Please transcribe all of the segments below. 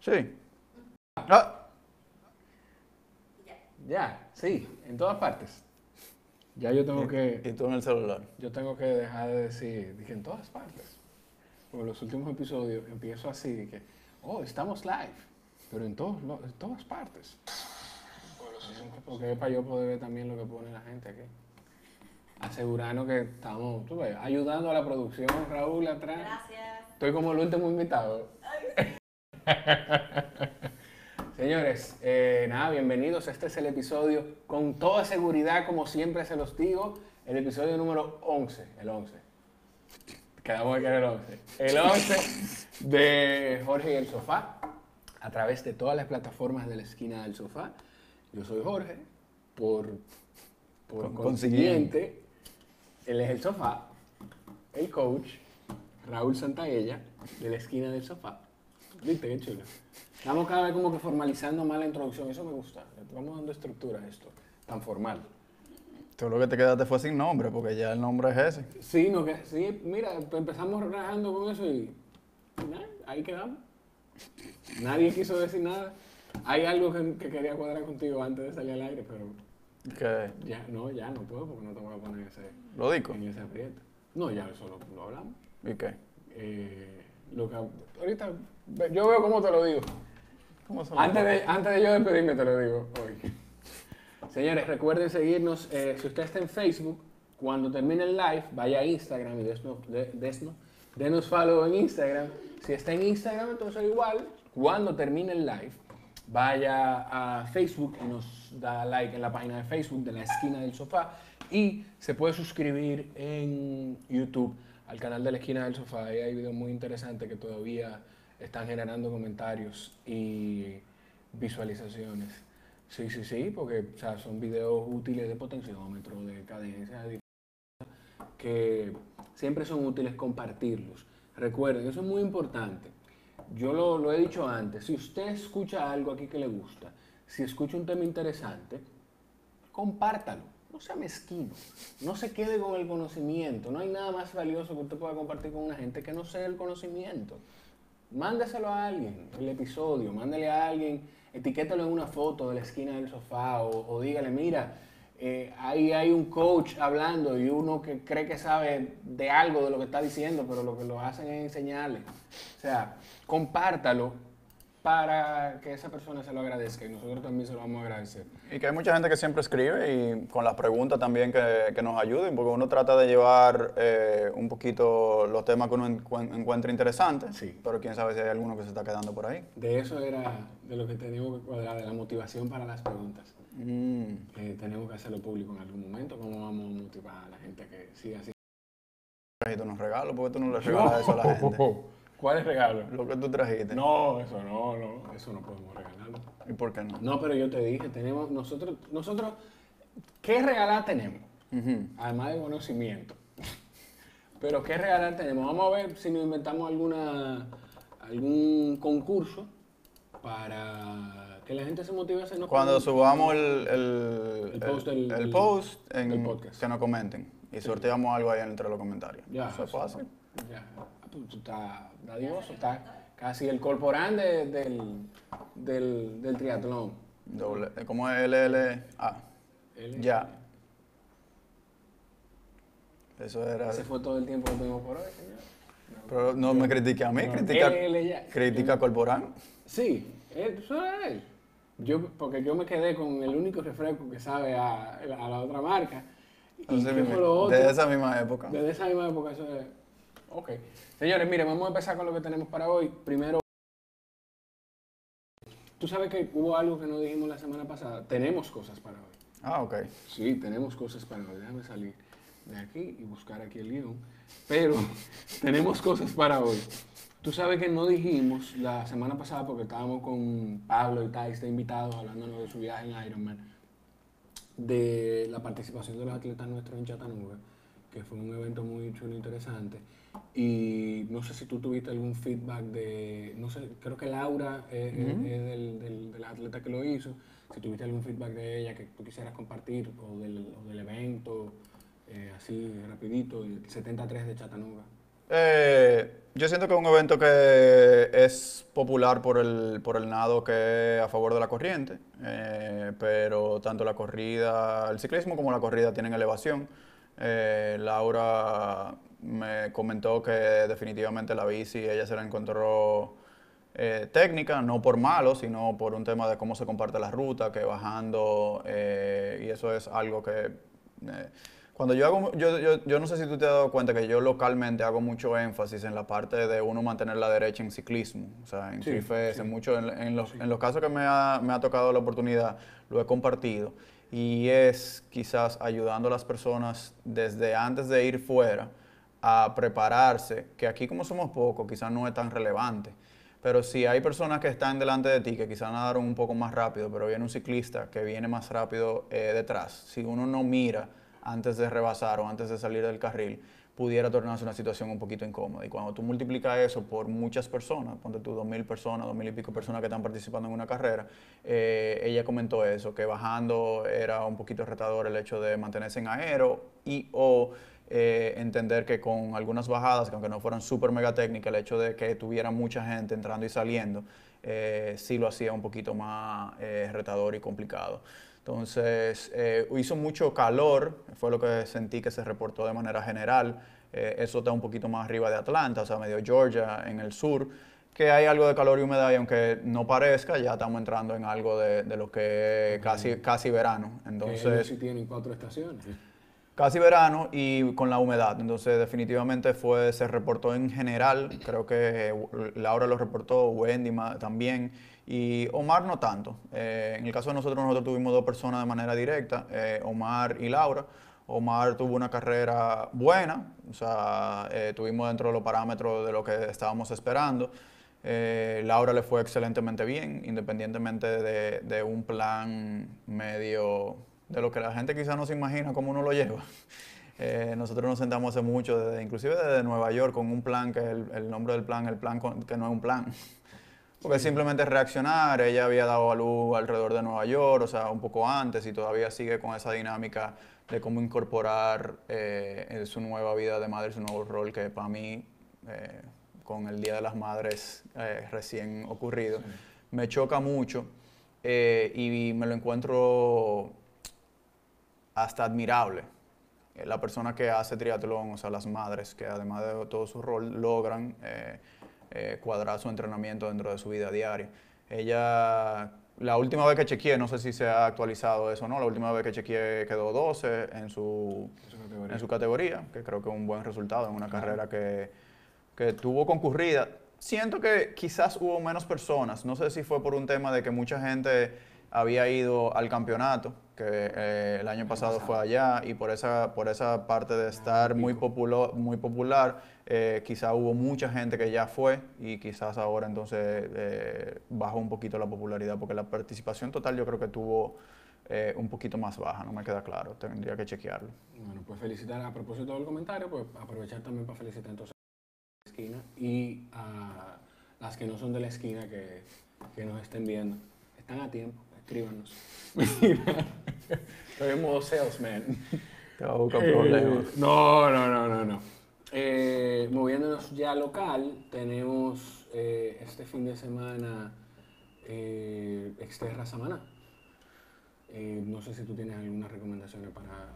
Sí. Ah. Ya, sí, en todas partes. Ya yo tengo que. Y tú en el celular. Yo tengo que dejar de decir, dije en todas partes. Porque los últimos episodios empiezo así, de que, oh, estamos live, pero en, todos, lo- en todas partes. Porque es para yo poder ver también lo que pone la gente aquí. Asegurarnos que estamos, tú ves, ayudando a la producción, Raúl, atrás. Gracias. Estoy como el último invitado. Señores, eh, nada, bienvenidos. Este es el episodio, con toda seguridad, como siempre se los digo, el episodio número 11, el 11. Quedamos que era el 11. El 11 de Jorge y el Sofá, a través de todas las plataformas de la esquina del sofá. Yo soy Jorge, por, por Con- consiguiente, él es el sofá, el coach, Raúl Santaella, de la esquina del sofá. ¿Viste qué chulo? Estamos cada vez como que formalizando más la introducción, eso me gusta. Vamos dando estructura a esto, tan formal. Tú lo que te quedaste fue sin nombre, porque ya el nombre es ese. Sí, no, que, sí, mira, empezamos relajando con eso y ahí quedamos. Nadie quiso decir nada. Hay algo que, que quería cuadrar contigo antes de salir al aire, pero Que ya no, ya no puedo porque no te voy a poner en ese, lo digo. en ese aprieto. No, ya eso lo, lo hablamos. ¿Y qué? Eh, lo que, ahorita, yo veo cómo te lo digo. ¿Cómo se lo Antes de, antes de yo despedirme te lo digo hoy. Señores, recuerden seguirnos. eh, si usted está en Facebook, cuando termine el live, vaya a Instagram y desnos, de- desno- denos follow en Instagram. Si está en Instagram, entonces igual, cuando termine el live, vaya a Facebook y nos da like en la página de Facebook de la esquina del sofá. Y se puede suscribir en YouTube al canal de la esquina del sofá. Ahí hay videos muy interesantes que todavía están generando comentarios y visualizaciones. Sí, sí, sí, porque o sea, son videos útiles de potenciómetro, de cadencia, de que siempre son útiles compartirlos. Recuerden, eso es muy importante. Yo lo, he dicho antes, si usted escucha algo aquí que le gusta, si escucha un tema interesante, compártalo. No sea mezquino, no se quede con el conocimiento. No hay nada más valioso que usted pueda compartir con una gente que no sea el conocimiento. Mándeselo a alguien, el episodio, mándele a alguien, etiquétalo en una foto de la esquina del sofá o, o dígale, mira, eh, ahí hay un coach hablando y uno que cree que sabe de algo de lo que está diciendo, pero lo que lo hacen es enseñarle. O sea, compártalo para que esa persona se lo agradezca y nosotros también se lo vamos a agradecer. Y que hay mucha gente que siempre escribe y con las preguntas también que, que nos ayuden, porque uno trata de llevar eh, un poquito los temas que uno encuen- encuentra interesantes, Sí. pero quién sabe si hay alguno que se está quedando por ahí. De eso era de lo que teníamos que cuadrar, de la motivación para las preguntas. Mm. que tenemos que hacerlo público en algún momento. ¿Cómo vamos a motivar a la gente que siga así? Unos regalos, ¿por qué tú no le regalas eso a la gente? ¿Cuál es regalo? Lo que tú trajiste. No, eso no, no, eso no podemos regalarlo. ¿Y por qué no? No, pero yo te dije, tenemos nosotros, nosotros, ¿qué regalar tenemos? Además de conocimiento. Pero ¿qué regalar tenemos? Vamos a ver si nos inventamos alguna, algún concurso para que la gente se motive a hacernos Cuando preguntas. subamos el, el, El post del- el del- post en- del podcast. que nos comenten y sorteamos algo ahí entre los comentarios. Ya, Eso es fácil. Ya, ah, pues tú estás dadivoso, estás casi el corporán de- del, del, del triatlón. Doble, eh, ¿Cómo es LLA? Él- Ya. Eso era. Ese fue todo el tiempo que tuvimos por hoy, señor. Pero no me critique a mí, No, critica, LL ya. critica corporal. Sí, él, eso era él. Yo, porque yo me quedé con el único refresco que sabe a, a la otra marca. ¿Y Entonces, qué mi- fue lo otro? de esa misma época. Desde esa misma época, eso es... Ok. Señores, miren, vamos a empezar con lo que tenemos para hoy. Primero, tú sabes que hubo algo que no dijimos la semana pasada. Tenemos cosas para hoy. Ah, ok. Sí, tenemos cosas para hoy. Déjame salir de aquí y buscar aquí el guion. Pero tenemos cosas para hoy. Tú sabes que no dijimos la semana pasada porque estábamos con Pablo y Thais de invitados hablándonos de su viaje en Ironman, de la participación de los atletas nuestros en Chattanooga, que fue un evento muy chulo e interesante. Y no sé si tú tuviste algún feedback de, no sé, creo que Laura eh, eh, es del, del, atleta que lo hizo, si tuviste algún feedback de ella que tú quisieras compartir o del, o del evento, Eh, así, rapidito, el 73 de Chattanooga. Eh, yo siento que es un evento que es popular por el, por el nado que es a favor de la corriente, eh, pero tanto la corrida, el ciclismo como la corrida tienen elevación. Eh, Laura me comentó que definitivamente la bici ella se la encontró técnica, no por malo, sino por un tema de cómo se comparte la ruta, que bajando, y eso es algo que... cuando yo hago, yo, yo, yo no sé si tú te has dado cuenta que yo localmente hago mucho énfasis en la parte de uno mantener la derecha en ciclismo, o sea, en Sí, sí. en, mucho, en, en los, en los casos que me ha, me ha tocado la oportunidad, lo he compartido. Y es quizás ayudando a las personas desde antes de ir fuera a prepararse, que aquí como somos pocos, quizás no es tan relevante. Pero si hay personas que están delante de ti, que quizás nadaron un poco más rápido, pero viene un ciclista que viene más rápido eh, detrás, si uno no mira antes de rebasar o antes de salir del carril, pudiera tornarse una situación un poquito incómoda. Y cuando tú multiplicas eso por muchas personas, ponte tú dos mil personas, dos mil y pico personas que están participando en una carrera, eh, ella comentó eso, que bajando era un poquito retador el hecho de mantenerse en aero y o eh, entender que con algunas bajadas, que aunque no fueran súper mega técnicas, el hecho de que tuviera mucha gente entrando y saliendo, eh, sí lo hacía un poquito más retador y complicado. Entonces, eh, hizo mucho calor, fue lo que sentí que se reportó de manera general. Eh, eso está un poquito más arriba de Atlanta, o sea, medio Georgia, en el sur, que hay algo de calor y humedad y aunque no parezca, ya estamos entrando en algo de, de lo que es casi, casi verano. Entonces, sí tienen cuatro estaciones. casi verano y con la humedad. Entonces, definitivamente fue, se reportó en general, creo que eh, Laura lo reportó, Wendy también, y Omar no tanto. Eh, en el caso de nosotros, nosotros tuvimos dos personas de manera directa, eh, Omar y Laura. Omar tuvo una carrera buena, o sea, eh, tuvimos dentro de los parámetros de lo que estábamos esperando. Laura le fue excelentemente bien, independientemente de, un plan medio de lo que la gente quizás no se imagina cómo uno lo lleva. Nosotros nos sentamos hace mucho, inclusive desde Nueva York, con un plan que el, el nombre del plan, el plan que no es un plan. Porque simplemente reaccionar, ella había dado a luz alrededor de Nueva York, o sea, un poco antes, y todavía sigue con esa dinámica de cómo incorporar eh, en su nueva vida de madre, su nuevo rol, que para mí, eh, con el Día de las Madres eh, recién ocurrido, me choca mucho y me lo encuentro hasta admirable. La persona que hace triatlón, o sea, las madres, que además de todo su rol, logran eh, cuadrar su entrenamiento dentro de su vida diaria. Ella, la última vez que chequeé, no sé si se ha actualizado eso o no, la última vez que chequeé quedó 12 en su, en su categoría, que creo que es un buen resultado en una carrera que, que tuvo concurrida. Siento que quizás hubo menos personas, no sé si fue por un tema de que mucha gente había ido al campeonato, que eh, el año pasado fue allá, y por esa, por esa parte de estar muy, populo- muy popular, eh, quizás hubo mucha gente que ya fue, y quizás ahora entonces eh, bajó un poquito la popularidad, porque la participación total yo creo que tuvo eh, un poquito más baja, no me queda claro, tendría que chequearlo. Bueno, pues felicitar, a propósito del comentario, pues aprovechar también para felicitar entonces a la esquina y a las que no son de la esquina que, que nos estén viendo. Están a tiempo, escríbanos. Estoy en modo salesman. Te va a buscar Eh, problemas. no, no, no, no, no. Eh, moviéndonos ya local, tenemos eh, este fin de semana eh, Exterra Samaná. Eh, no sé si tú tienes algunas recomendaciones para...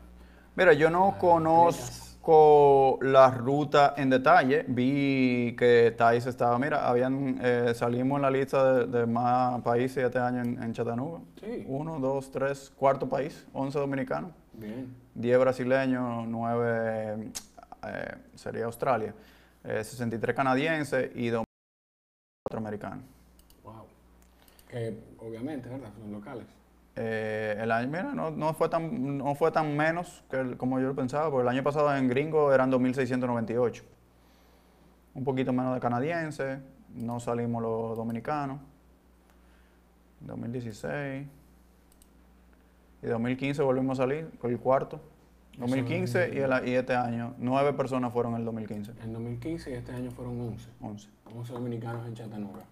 Mira, yo no Ah, conozco la ruta en detalle. Vi que Thais estaba, mira, habían, eh, salimos en la lista de, de más países este año en, en Chattanooga. Sí. Uno, dos, tres, cuarto país, 11 dominicanos, Bien. 10 brasileños, 9 eh, sería Australia, eh, 63 canadienses y 2 americanos. Wow. Que obviamente, ¿verdad? Son locales. Eh, el año, mira, no, no fue tan, no fue tan menos que el- como yo lo pensaba, porque el año pasado en gringo eran 2.698. Un poquito menos de canadienses, no salimos los dominicanos. 2016. Y 2015 volvimos a salir, con el cuarto. 2015 y, el- y este año, nueve personas fueron en el 2015. En 2015 y este año fueron 11. 11. 11 dominicanos en Chattanooga.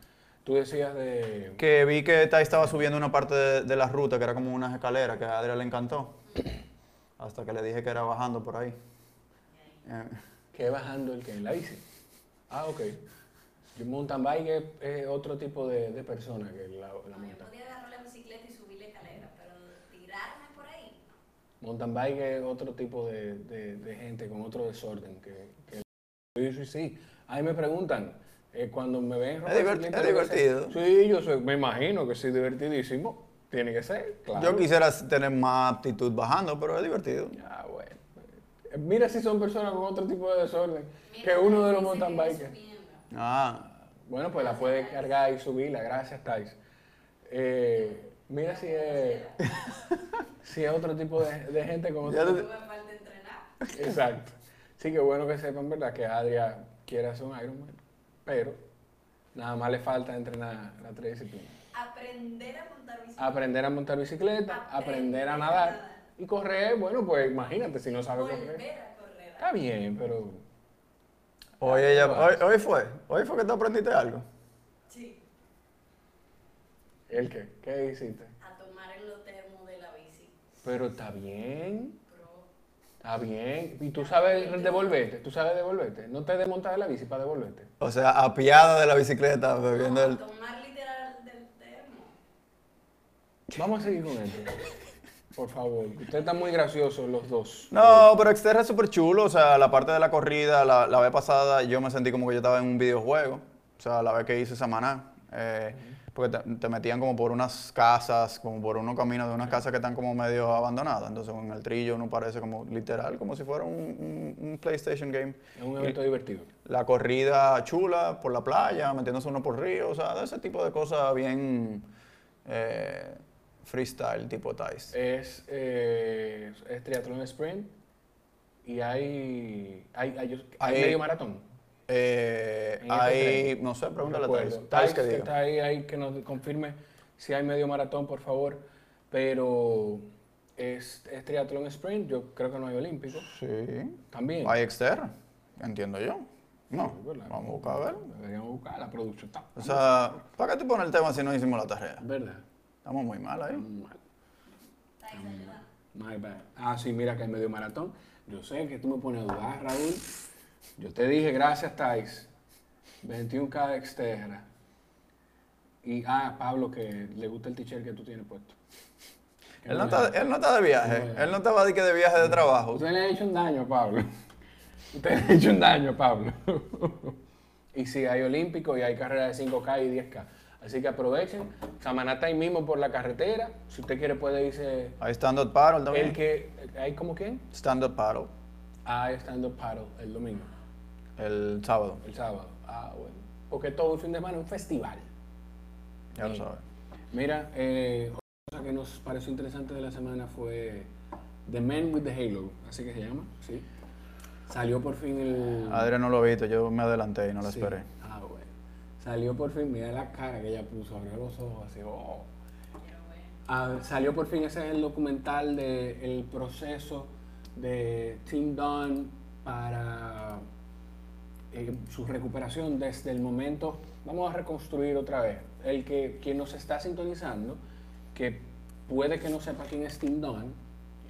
Tú decías de... Que vi que Tai estaba subiendo una parte de, de la ruta que era como unas escaleras que a Adrián le encantó. Hasta que le dije que era bajando por ahí. Eh, ¿Qué bajando el que? ¿En la bici? Ah, ok. Mountain bike es, es otro tipo de, de persona que la, la No, yo podía agarrar la bicicleta y subir la escalera, pero tirarme por ahí. Mountain bike es otro tipo de, de- de gente con otro desorden que, que sí, sí, sí. Ahí me preguntan, eh, cuando me ven es qué sé. divertido. Sí, yo soy, me imagino que sí, divertidísimo. Tiene que ser, claro. Yo quisiera tener más aptitud bajando, pero es divertido. Ah, bueno. Eh, Mira si son personas con otro tipo de desorden Mira, que uno de los mountain bikers. Ah, Bueno, pues la puedes cargar y subirla. Gracias, Thais. Eh, mira si es, si es otro tipo de, de gente falta entrenar. Exacto. Sí, que bueno que sepan, ¿verdad? Que Adria quiere hacer un Ironman, pero nada más le falta entrenar las tres disciplinas. Aprender a montar bicicleta. Aprender a montar bicicleta, aprender a nadar y correr. Bueno, pues imagínate si no sabe correr. A correr. Está bien, pero hoy, ella, hoy, hoy fue. Hoy fue que te aprendiste algo. Sí. ¿el qué? ¿Qué hiciste? A tomar en los termos de la bici. Pero está bien. Está bien. ¿Y tú sabes devolverte? ¿Tú sabes devolverte? ¿No te desmontas de la bici para devolverte? O sea, apiada de la bicicleta, bebiendo No, el... tomar literal del termo. Vamos a seguir con esto. Por favor. Ustedes están muy graciosos los dos. No, pero Exterra es súper chulo. O sea, la parte de la corrida, la, la vez pasada yo me sentí como que yo estaba en un videojuego. O sea, la vez que hice Samaná. Eh, porque te, te metían como por unas casas, como por unos caminos de unas casas que están como medio abandonadas. Entonces en el trillo uno parece como literal, como si fuera un, un- un PlayStation game. Es un evento divertido. La corrida chula por la playa, metiéndose uno por río, o sea, de ese tipo de cosas bien eh, freestyle, tipo Thais. Es, eh, es triatlón sprint y hay, hay, hay, hay Hay- medio maratón. Eh, hay, no sé, pregúntale a. Thais Thais, que que diga. está ahí, ahí, que nos confirme si hay medio maratón, por favor. Pero es, es triatlón sprint, yo creo que no hay olímpico. Sí. También. Hay Exterra, entiendo yo. No, Sí, ¿verdad? vamos a buscar a ver. Deberíamos buscar la producción. Está, O sea, ¿para qué te pones el tema si no hicimos la tarea? ¿Verdad? Estamos muy mal ahí. Estamos mal. My bad. Ah, sí, mira que hay medio maratón. Yo sé que tú me pones a dudar, Raúl. Yo te dije, gracias, Thais. 21K de externa. Y, ah, Pablo, que le gusta el t-shirt que tú tienes puesto. Él no, está, él no está de viaje, Bueno. él no estaba de, que de viaje de trabajo. Usted le ha hecho un daño Pablo. Usted le ha hecho un daño Pablo. y sí, hay olímpico y hay carreras de 5K y 10K. Así que aprovechen. Samaná está ahí mismo por la carretera. Si usted quiere puede irse... Hay stand-up paddle también. El que... ¿Hay como quién? Stand-up paddle, Ah, estando paddle el domingo, el sábado, el sábado. Ah, bueno. Porque todo un fin de semana es un festival. ya lo sabes. Mira, eh, otra cosa que nos pareció interesante de la semana fue The Man with the Halo, así que se llama, ¿sí? Salió por fin el... Adrián no lo ha visto, yo me adelanté y no lo Sí. esperé. Ah, bueno. Salió por fin, mira la cara que ella puso, abrió los ojos así, oh. Ah, salió por fin ese es el documental del proceso de Tim Dunn para eh, su recuperación desde el momento, vamos a reconstruir otra vez, el que quien nos está sintonizando, que puede que no sepa quién es Tim Dunn,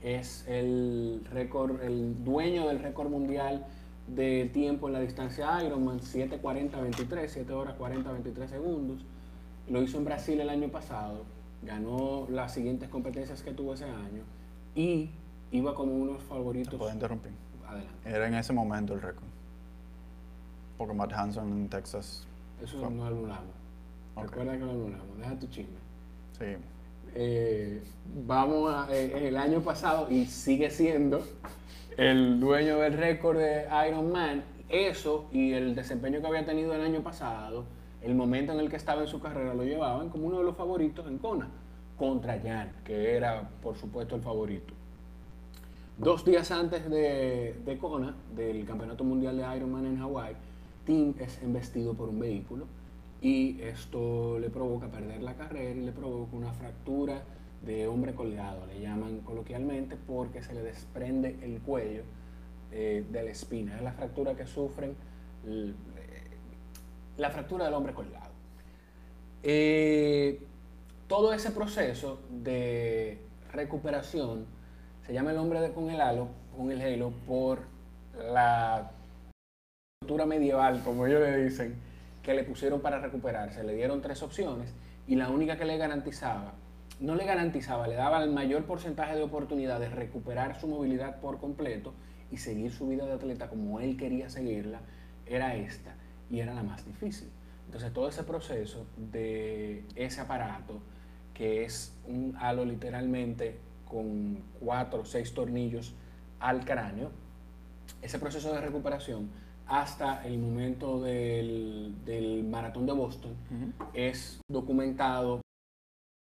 es el récord, el dueño del récord mundial de tiempo en la distancia Ironman, 7.40-23, 7 horas 40-23 segundos. Lo hizo en Brasil el año pasado, ganó las siguientes competencias que tuvo ese año y iba como unos ¿Te favoritos. puedo interrumpir? Adelante. Era en ese momento el récord. Porque Matt Hanson en Texas, Eso Fue- no anulamos. Ok. Recuerda que lo anulamos. Deja tu chisme. sí. Eh, vamos a, eh, el año pasado y sigue siendo el dueño del récord de Iron Man. Eso y el desempeño que había tenido el año pasado, el momento en el que estaba en su carrera, lo llevaban como uno de los favoritos en Kona contra Jan, que era por supuesto el favorito. Dos días antes de, de Kona, del Campeonato Mundial de Ironman en Hawái, Tim es embestido por un vehículo y esto le provoca perder la carrera y le provoca una fractura de hombre colgado, le llaman coloquialmente, porque se le desprende el cuello eh, de la espina. Es la fractura que sufren, eh, la fractura del hombre colgado. Eh, todo ese proceso de recuperación Se llama El hombre de- con el halo, con el halo, por la cultura medieval, como ellos le dicen, que le pusieron para recuperarse. Le dieron tres opciones y la única que le garantizaba, no le garantizaba, le daba el mayor porcentaje de oportunidad de recuperar su movilidad por completo y seguir su vida de atleta como él quería seguirla, era esta y era la más difícil. Entonces todo ese proceso de ese aparato, que es un halo literalmente con cuatro o seis tornillos al cráneo, ese proceso de recuperación hasta el momento del, del maratón de Boston es documentado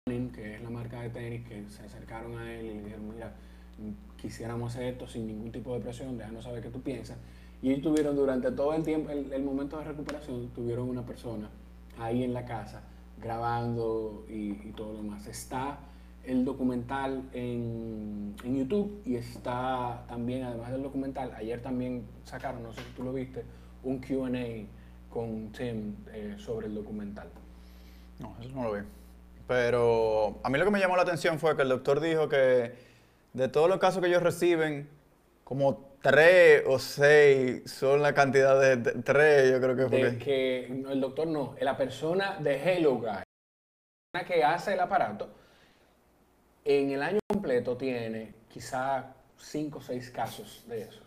que es la marca de tenis que se acercaron a él y le dijeron mira quisiéramos hacer esto sin ningún tipo de presión déjanos saber qué tú piensas y ellos tuvieron durante todo el tiempo el, el momento de recuperación tuvieron una persona ahí en la casa grabando y, y todo lo demás. Está el documental en, en YouTube y está también, además del documental, ayer también sacaron, no sé si tú lo viste, un QA con Tim eh, sobre el documental. No, eso no lo vi. Pero a mí lo que me llamó la atención fue que el doctor dijo que de todos los casos que ellos reciben, como tres o seis son la cantidad de, de- tres, yo creo que fue. De que el doctor no, la persona de Hello Guy, la persona que hace el aparato, en el año completo tiene quizá cinco o seis casos de eso.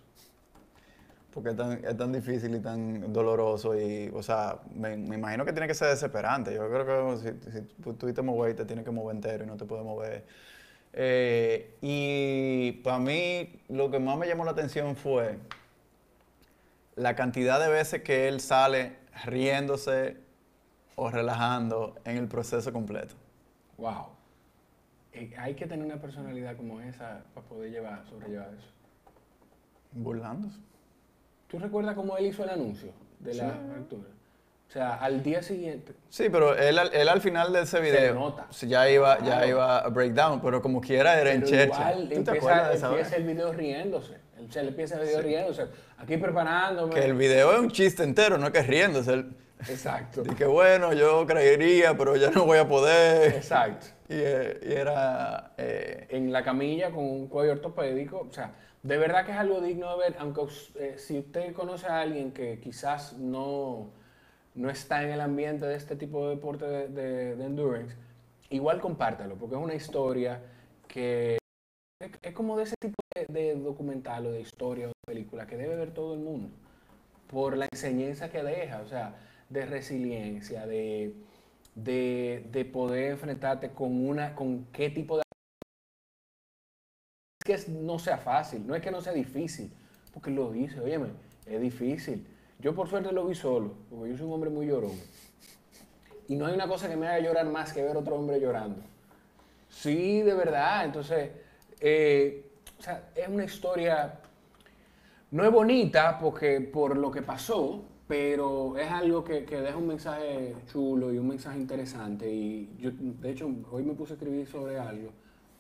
Porque es tan, es tan difícil y tan doloroso y, o sea, me, me imagino que tiene que ser desesperante. Yo creo que si, si tú tuviste mover, te tienes que mover entero y no te puedes mover. Eh, y para mí lo que más me llamó la atención fue la cantidad de veces que él sale riéndose o relajando en el proceso completo. Wow. Eh, hay que tener una personalidad como esa para poder llevar, sobrellevar eso. Burlándose. ¿Tú recuerdas cómo él hizo el anuncio de la altura? O sea, al día siguiente, Sí, pero él, al- él al final de ese video nota. sí, ya iba, ya Claro. iba a breakdown, pero como quiera era en pero chercha. igual ¿Tú te acuerdas de empieza, esa vez? empieza el video riéndose. Él se le empieza el video riéndose. Aquí preparándome. Que el video es un chiste entero, no es que riéndose. Él, Exacto. y que bueno, yo creería, pero ya no voy a poder. Exacto. Y, eh, y era... eh, En la camilla con un cuello ortopédico. O sea, de verdad que es algo digno de ver, aunque eh, si usted conoce a alguien que quizás no, no está en el ambiente de este tipo de deporte de, de- de endurance, igual compártalo, porque es una historia que es, es como de ese tipo de, de documental o de historia o de película que debe ver todo el mundo, por la enseñanza que deja, o sea, de resiliencia, de, de, de poder enfrentarte con, una, con qué tipo de es que no sea fácil, no es que no sea difícil, porque lo dice, óyeme, es difícil. Yo por suerte lo vi solo, porque yo soy un hombre muy llorón. Y no hay una cosa que me haga llorar más que ver otro hombre llorando. Sí, de verdad. Entonces, eh, o sea, es una historia, no es bonita porque por lo que pasó, pero es algo que, que deja un mensaje chulo y un mensaje interesante. Y yo, de hecho, hoy me puse a escribir sobre algo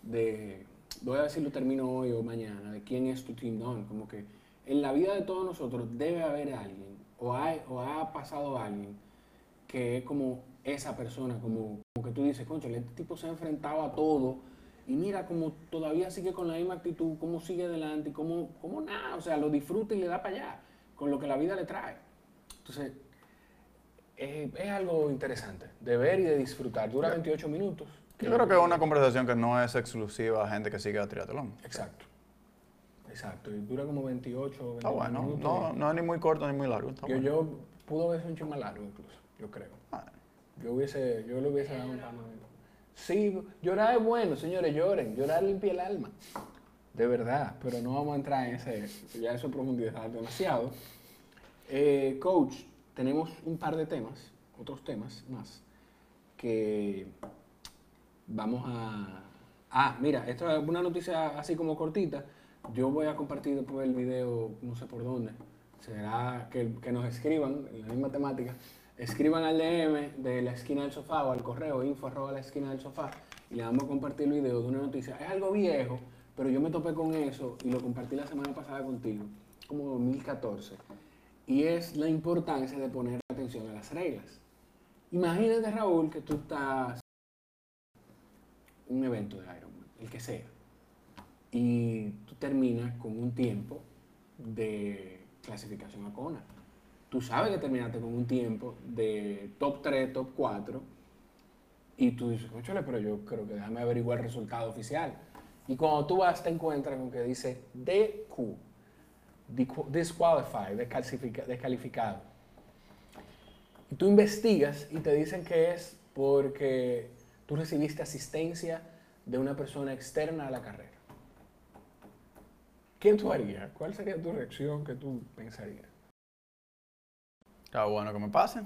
de, voy a ver si lo termino hoy o mañana, de quién es tu Team Don. Como que en la vida de todos nosotros debe haber alguien, o, hay, o ha pasado alguien, que es como esa persona, como, como que tú dices, concho, este tipo se ha enfrentado a todo y mira como todavía sigue con la misma actitud, cómo sigue adelante y cómo, cómo nada, o sea, lo disfruta y le da para allá con lo que la vida le trae. Entonces, es algo interesante de ver y de disfrutar. Dura 28 minutos. yo creo que es una conversación que no es exclusiva a gente que sigue a triatlón. Exacto. Exacto. Y dura como 28 Está 29 bueno, minutos. no, no es ni muy corto ni muy largo. está Yo, bueno. yo pudo haber sido un chin más largo incluso, yo creo. Ah, Yo hubiese, yo le hubiese dado un par. Sí, llorar es bueno, señores, lloren. Llorar limpia el alma. De verdad, pero no vamos a entrar en ese, ya eso profundidad demasiado. Eh, coach, tenemos un par de temas, otros temas más, que vamos a... Ah, mira, esto es una noticia así como cortita. Yo voy a compartir después el video, no sé por dónde. Será que, que nos escriban, en la misma temática, escriban al DM de la esquina del sofá o al correo info arroba la esquina del sofá y le vamos a compartir el video de una noticia. Es algo viejo, pero yo me topé con eso y lo compartí la semana pasada contigo, como 2014. Y es la importancia de poner atención a las reglas. Imagínate, Raúl, que tú estás en un evento de Ironman, el que sea. y tú terminas con un tiempo de clasificación a Kona. Tú sabes que terminaste con un tiempo de top 3, top 4 y tú dices, conchole, pero yo creo que déjame averiguar el resultado oficial. Y cuando tú vas te encuentras con que dice DQ, disqualified, descalificado. Y tú investigas y te dicen que es porque tú recibiste asistencia de una persona externa a la carrera. ¿Qué tú harías? ¿Cuál sería tu reacción que tú pensarías? Está bueno que me pase.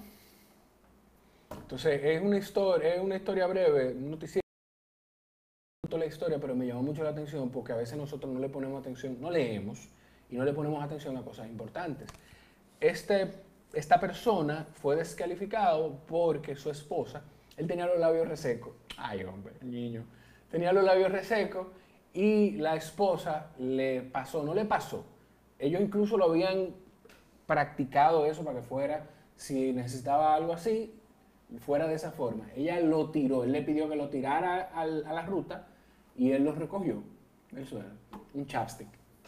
Entonces, es una historia, es una historia breve, un noticiero la historia, pero me llamó mucho la atención porque a veces nosotros no le ponemos atención, no leemos y no le ponemos atención a cosas importantes. Este, esta persona fue descalificado porque su esposa, él tenía los labios resecos. Ay, hombre, niño. Tenía los labios resecos y la esposa le pasó, no le pasó. Ellos incluso lo habían practicado eso para que fuera, si necesitaba algo así, fuera de esa forma. Ella lo tiró, él le pidió que lo tirara al- a la ruta y él lo recogió del suelo, un chapstick,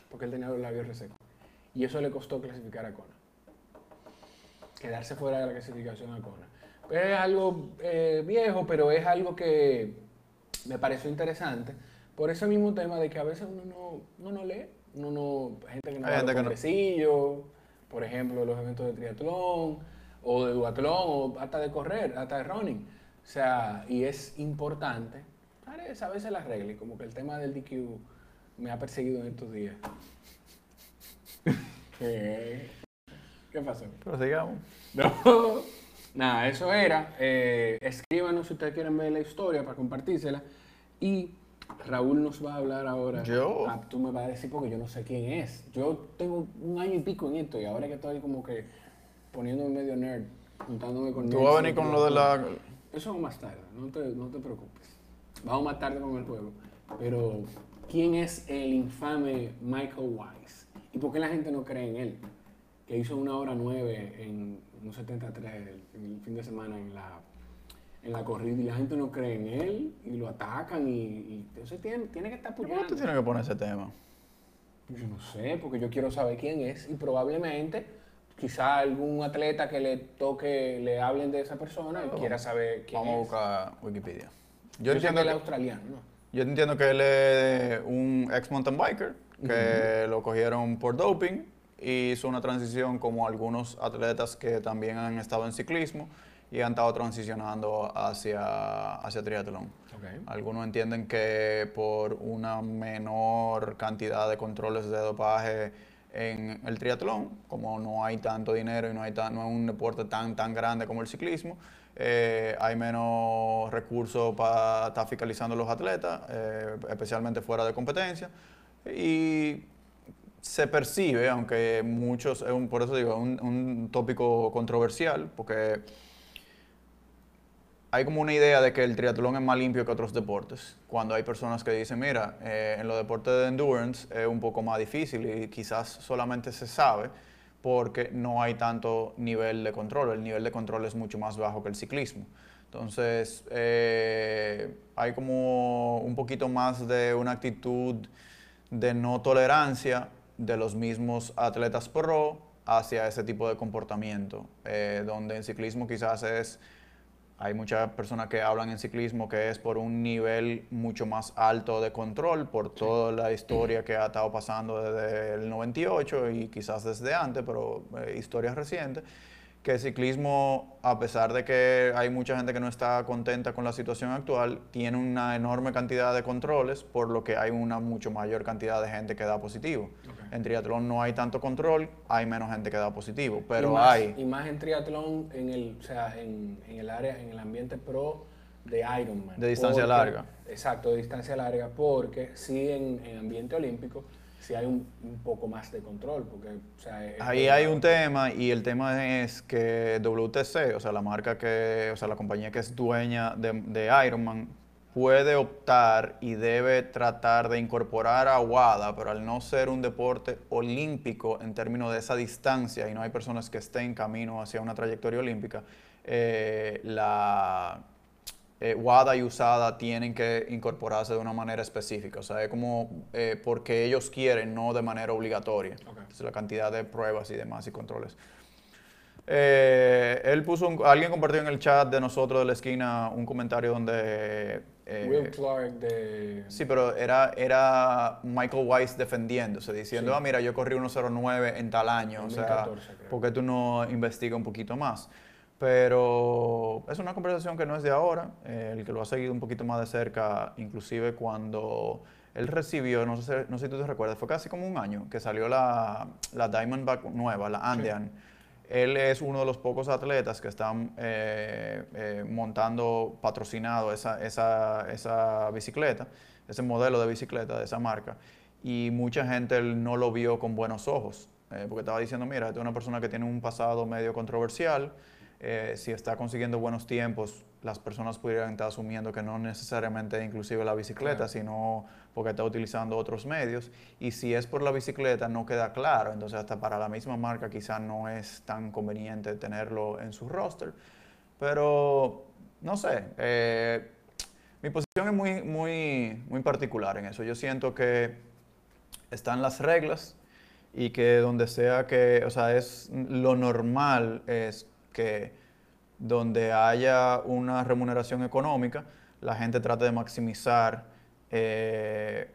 porque él tenía los labios resecos. Y eso le costó clasificar a Kona. Quedarse fuera de la clasificación a Kona. Es algo eh, viejo, pero es algo que me pareció interesante por ese mismo tema de que a veces uno no, uno no lee, uno no, gente que no Hay a gente que no. por ejemplo, los eventos de triatlón, o de duatlón, o hasta de correr, hasta de running. O sea, y es importante ¿sabes? saberse las reglas, como que el tema del DQ me ha perseguido en estos días. ¿Qué? ¿Qué pasó? Pero sigamos. No. Nada, eso era. Eh, escríbanos si ustedes quieren ver la historia para compartírsela. Y Raúl nos va a hablar ahora. Yo. Ah, tú me vas a decir porque yo no sé quién es. Yo tengo un año y pico en esto y ahora que estoy como que poniéndome medio nerd, juntándome con Tú vas a venir con lo de la... Eso más tarde, no te, no te preocupes. Vamos más tarde con el juego. Pero, ¿quién es el infame Michael Wise? ¿Y por qué la gente no cree en él? Que hizo una hora nueve en un 73 el, el fin de semana en la, en la corrida y la gente no cree en él y lo atacan y, y entonces tiene, tiene que estar ¿Por qué tú tienes que poner ese tema? Yo no sé, porque yo quiero saber quién es y probablemente quizá algún atleta que le toque, le hablen de esa persona y quiera saber quién Vamos a es. buscar Wikipedia. Yo, Yo que entiendo que, australiano, ¿no? Yo entiendo que él es un ex mountain biker, que lo cogieron por doping y hizo una transición como algunos atletas que también han estado en ciclismo y han estado transicionando hacia, hacia triatlón. Algunos entienden que por una menor cantidad de controles de dopaje en el triatlón, como no hay tanto dinero y no, hay tan- no es un deporte tan, tan grande como el ciclismo, eh, hay menos recursos para estar fiscalizando a los atletas, eh, especialmente fuera de competencia. Y se percibe, aunque muchos, un- por eso digo, un, un tópico controversial, porque hay como una idea de que el triatlón es más limpio que otros deportes, cuando hay personas que dicen, mira, eh, en los deportes de endurance es un poco más difícil y quizás solamente se sabe porque no hay tanto nivel de control, el nivel de control es mucho más bajo que el ciclismo. Entonces, eh, hay como un poquito más de una actitud de no tolerancia de los mismos atletas pro hacia ese tipo de comportamiento, eh, donde en ciclismo quizás es hay muchas personas que hablan en ciclismo que es por un nivel mucho más alto de control, por toda la historia que ha estado pasando desde el 98 y quizás desde antes, pero eh, historias recientes, que el ciclismo, a pesar de que hay mucha gente que no está contenta con la situación actual, tiene una enorme cantidad de controles, por lo que hay una mucho mayor cantidad de gente que da positivo. En triatlón no hay tanto control, hay menos gente que da positivo, pero y más, hay... Y más en triatlón, en el, o sea, en, en el área, en el ambiente pro de Ironman. De distancia Porque- larga. Exacto, de distancia larga, porque sí en, en ambiente olímpico sí hay un, un poco más de control, porque, o sea, es- Ahí hay un tema y el tema es que WTC, o sea, la marca que, o sea, la compañía que es dueña de, de Ironman, puede optar y debe tratar de incorporar a WADA, pero al no ser un deporte olímpico en términos de esa distancia y no hay personas que estén en camino hacia una trayectoria olímpica, eh, la, eh, WADA y USADA tienen que incorporarse de una manera específica. O sea, es como eh, porque ellos quieren, no de manera obligatoria. Ok. Entonces, la cantidad de pruebas y demás y controles. Eh, él puso, un- alguien compartió en el chat de nosotros de la esquina un comentario donde... eh, Will Clark de... Sí, pero era, era Michael Weiss defendiéndose, diciendo, Sí. ah, mira, yo corrí 1.09 en tal año, o sea, 2014 creo. ¿por qué tú no investigas un poquito más? Pero es una conversación que no es de ahora, eh, el que lo ha seguido un poquito más de cerca, inclusive cuando él recibió, no sé, no sé si tú te recuerdas, fue casi como un año que salió la, la Diamondback nueva, la Andean. Él es uno de los pocos atletas que están eh, eh, montando patrocinado esa, esa, esa bicicleta, ese modelo de bicicleta de esa marca. Y mucha gente no lo vio con buenos ojos, eh, porque estaba diciendo, mira, esta es una persona que tiene un pasado medio controversial, eh, si está consiguiendo buenos tiempos, las personas pudieran estar asumiendo que no necesariamente inclusive la bicicleta, Claro. sino porque está utilizando otros medios. Y si es por la bicicleta, no queda claro. Entonces, hasta para la misma marca quizá no es tan conveniente tenerlo en su roster. Pero, no sé, eh, mi posición es muy, muy, muy particular en eso. Yo siento que están las reglas y que donde sea que, o sea, es lo normal es que donde haya una remuneración económica, la gente trate de maximizar eh,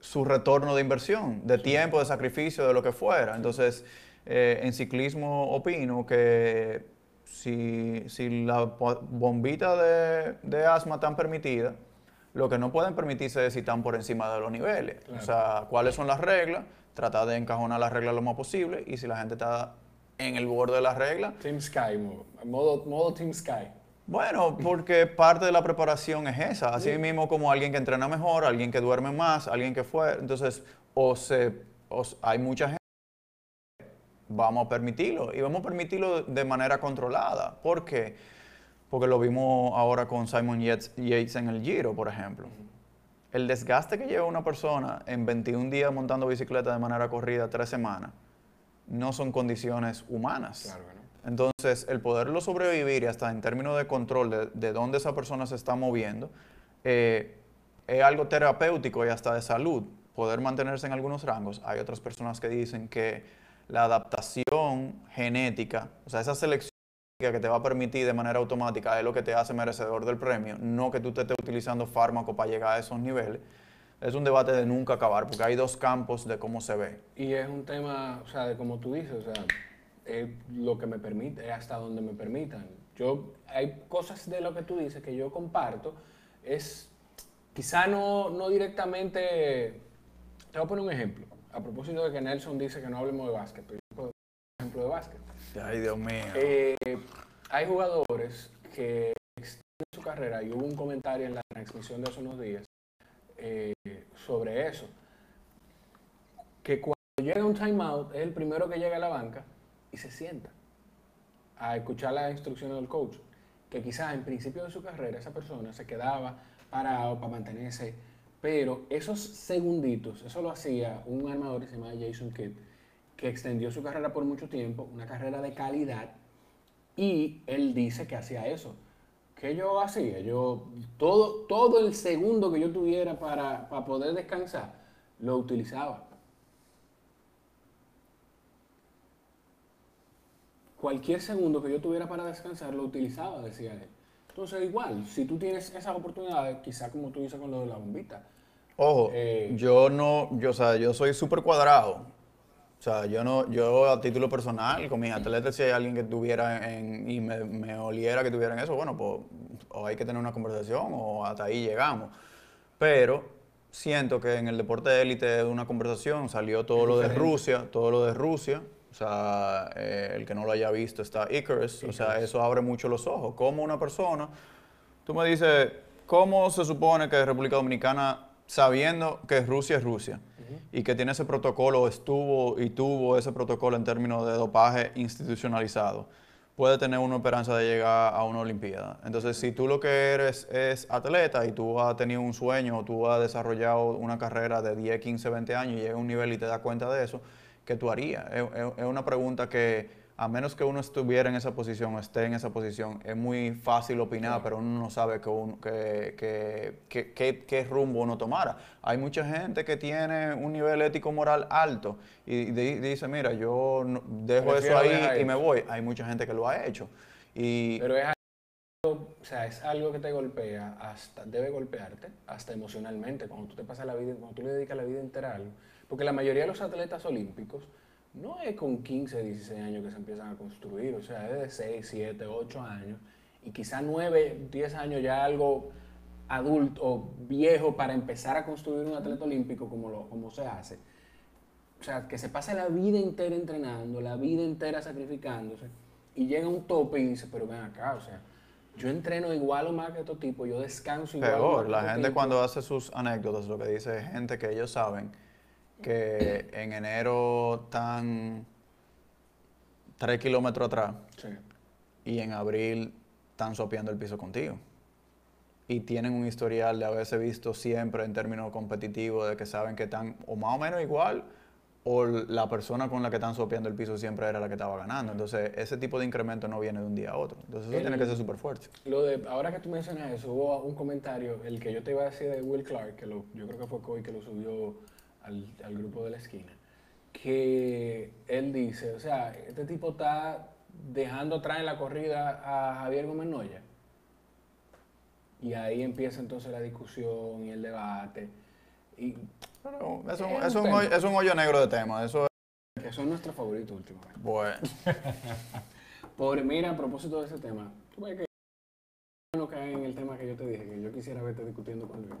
su retorno de inversión, de tiempo, de sacrificio, de lo que fuera. Entonces, eh, en ciclismo opino que si, si la bombita de, de asma están permitidas, lo que no pueden permitirse es si están por encima de los niveles. Claro. O sea, cuáles son las reglas, tratar de encajonar las reglas lo más posible y si la gente está en el borde de las reglas, Team Sky, mo- modo, modo Team Sky. bueno, porque parte de la preparación es esa. Así mismo como alguien que entrena mejor, alguien que duerme más, alguien que fue. Entonces, o se, o hay mucha gente. Vamos a permitirlo. Y vamos a permitirlo de manera controlada. ¿Por qué? Porque lo vimos ahora con Simon Yates, Yates en el Giro, por ejemplo. El desgaste que lleva una persona en 21 días montando bicicleta de manera corrida, tres semanas, no son condiciones humanas. Claro que no. Entonces, el poderlo sobrevivir y hasta en términos de control de, de dónde esa persona se está moviendo, eh, es algo terapéutico y hasta de salud, poder mantenerse en algunos rangos. Hay otras personas que dicen que la adaptación genética, o sea, esa selección que te va a permitir de manera automática es lo que te hace merecedor del premio, no que tú te estés utilizando fármaco para llegar a esos niveles. Es un debate de nunca acabar, porque hay dos campos de cómo se ve. Y es un tema, o sea, de como tú dices, o sea, es lo que me permite, es hasta donde me permitan. Yo, hay cosas de lo que tú dices que yo comparto, es quizá no, no directamente, te voy a poner un ejemplo, a propósito de que Nelson dice que no hablemos de básquet, pero yo puedo dar un ejemplo de básquet. Ay, Dios mío. Eh, hay jugadores que extienden su carrera y hubo un comentario en la transmisión de hace unos días eh, sobre eso. Que cuando llega un timeout es el primero que llega a la banca y se sienta a escuchar las instrucciones del coach. Que quizás en principio de su carrera esa persona se quedaba parado para mantenerse, pero esos segunditos, eso lo hacía un armador que se llama Jason Kidd, que extendió su carrera por mucho tiempo, una carrera de calidad, y él dice que hacía eso. ¿Qué yo hacía? Yo, todo, todo el segundo que yo tuviera para, para poder descansar, lo utilizaba. Cualquier segundo que yo tuviera para descansar, lo utilizaba, decía él. Entonces, igual, si tú tienes esas oportunidades, quizá como tú dices con lo de la bombita, Ojo, Eh, yo no, yo, o sea, yo soy súper cuadrado. O sea, yo no, yo a título personal, con mis atletas, si hay alguien que tuviera en, y me, me oliera que tuvieran eso, bueno, pues o hay que tener una conversación o hasta ahí llegamos. Pero siento que en el deporte de élite de una conversación salió todo Es lo de. Rusia, todo lo de Rusia. O sea, eh, el que no lo haya visto está Icarus. O sea, Icarus. eso abre mucho los ojos. Como una persona Tú me dices, ¿cómo se supone que República Dominicana, sabiendo que Rusia es Rusia y que tiene ese protocolo, estuvo y tuvo ese protocolo en términos de dopaje institucionalizado, puede tener una esperanza de llegar a una Olimpiada? Entonces, si tú lo que eres es atleta y tú has tenido un sueño, tú has desarrollado una carrera de 10, 15, 20 años y llega a un nivel y te das cuenta de eso, ¿qué tú harías? Es una pregunta que a menos que uno estuviera en esa posición o esté en esa posición, es muy fácil opinar, pero uno no sabe que uno- que- que- que- que- qué rumbo uno tomara. Hay mucha gente que tiene un nivel ético-moral alto y di- dice, mira, yo no- dejo Prefiero eso ahí y eso. me voy. Hay mucha gente que lo ha hecho. Y Pero es algo, o sea, es algo que te golpea, hasta, debe golpearte, hasta emocionalmente, cuando tú te pasas la vida, cuando tú le dedicas la vida entera a algo. Porque la mayoría de los atletas olímpicos no es con 15, 16 años que se empiezan a construir, o sea, es de 6, 7, 8 años, y quizá 9, 10 años ya algo adulto o viejo para empezar a construir un atleta olímpico como, lo, como se hace. O sea, que se pasa la vida entera entrenando, la vida entera sacrificándose, y llega a un tope y dice, pero ven acá, o sea, yo entreno igual o más que estos tipos, yo descanso igual o más Peor, que la gente tipos". cuando hace sus anécdotas lo que dice es gente que ellos saben que en enero están 3 kilómetros atrás Sí. y en abril están sopeando el piso contigo. Y tienen un historial de haberse visto siempre en términos competitivos, de que saben que están o más o menos igual, o la persona con la que están sopeando el piso siempre era la que estaba ganando. Entonces, ese tipo de incremento no viene de un día a otro. Entonces, eso El- tiene que ser súper fuerte. Lo de, ahora que tú mencionas eso, hubo un comentario, el que yo te iba a decir de Will Clark, que lo, yo creo que fue Coy que lo subió al, al grupo de la esquina, que él dice, o sea, este tipo está dejando atrás en la corrida a Javier Gómez Noya. Y ahí empieza entonces la discusión y el debate, y Pero es un, Es es un es un hoyo negro de tema. Eso es que son nuestros favoritos últimamente. bueno. Por, mira, a propósito de ese tema, tú ves que no cae en el tema que yo te dije, que yo quisiera verte discutiendo con Luis.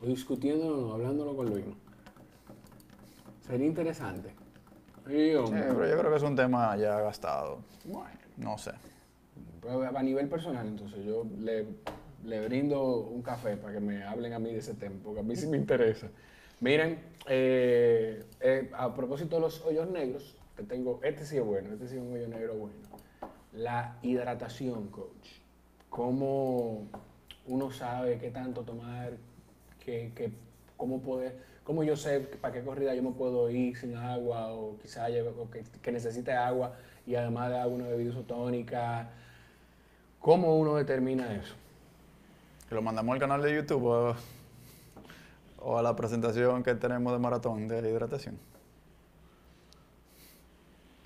O discutiendo, no, hablándolo con Luis. Sería interesante. Sí, pero yo creo que es un tema ya gastado. Bueno, No sé. a nivel personal, entonces yo le, le brindo un café para que me hablen a mí de ese tema, porque a mí sí me interesa. Miren, eh, eh, a propósito de los hoyos negros, te tengo, este sí es bueno, este sí es un hoyo negro bueno. La hidratación, coach. ¿Cómo uno sabe qué tanto tomar, qué, qué- cómo poder, cómo yo sé para qué corrida yo me puedo ir sin agua o quizá o que, que necesite agua y además de agua una bebida isotónica? ¿Cómo uno determina eso? Que lo mandamos al canal de YouTube o, o a la presentación que tenemos de maratón de hidratación.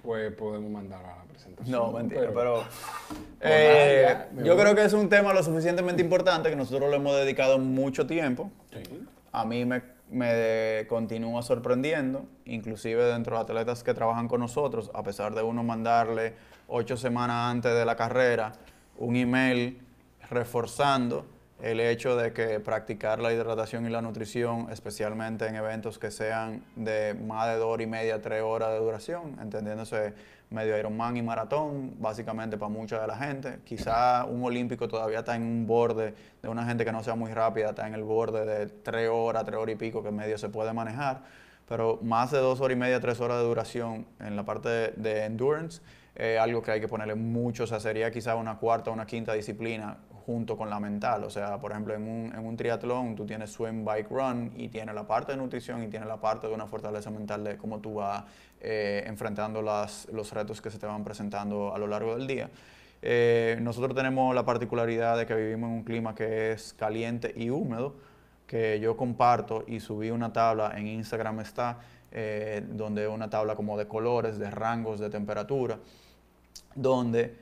Pues podemos mandarlo a la presentación. No, mentira, pero... Pues eh, yo creo que es un tema lo suficientemente importante que nosotros le hemos dedicado mucho tiempo. Sí. A mí me, me continúa sorprendiendo, inclusive dentro de atletas que trabajan con nosotros, a pesar de uno mandarle ocho semanas antes de la carrera un email reforzando el hecho de que practicar la hidratación y la nutrición, especialmente en eventos que sean de más de dos horas y media, tres horas de duración, entendiéndose medio Ironman y maratón, básicamente para mucha de la gente. Quizá un olímpico todavía está en un borde de una gente que no sea muy rápida, está en el borde de tres horas, tres horas y pico que medio se puede manejar, pero más de dos horas y media, tres horas de duración en la parte de, endurance, eh, algo que hay que ponerle mucho, o sea, sería quizá una cuarta o una quinta disciplina junto con la mental. O sea, por ejemplo, en un, en un triatlón tú tienes swim, bike, run y tienes la parte de nutrición y tienes la parte de una fortaleza mental de cómo tú vas eh, enfrentando las, los retos que se te van presentando a lo largo del día. Eh, nosotros tenemos la particularidad de que vivimos en un clima que es caliente y húmedo, que yo comparto y subí una tabla en Instagram está, eh, donde una tabla como de colores, de rangos de temperatura, donde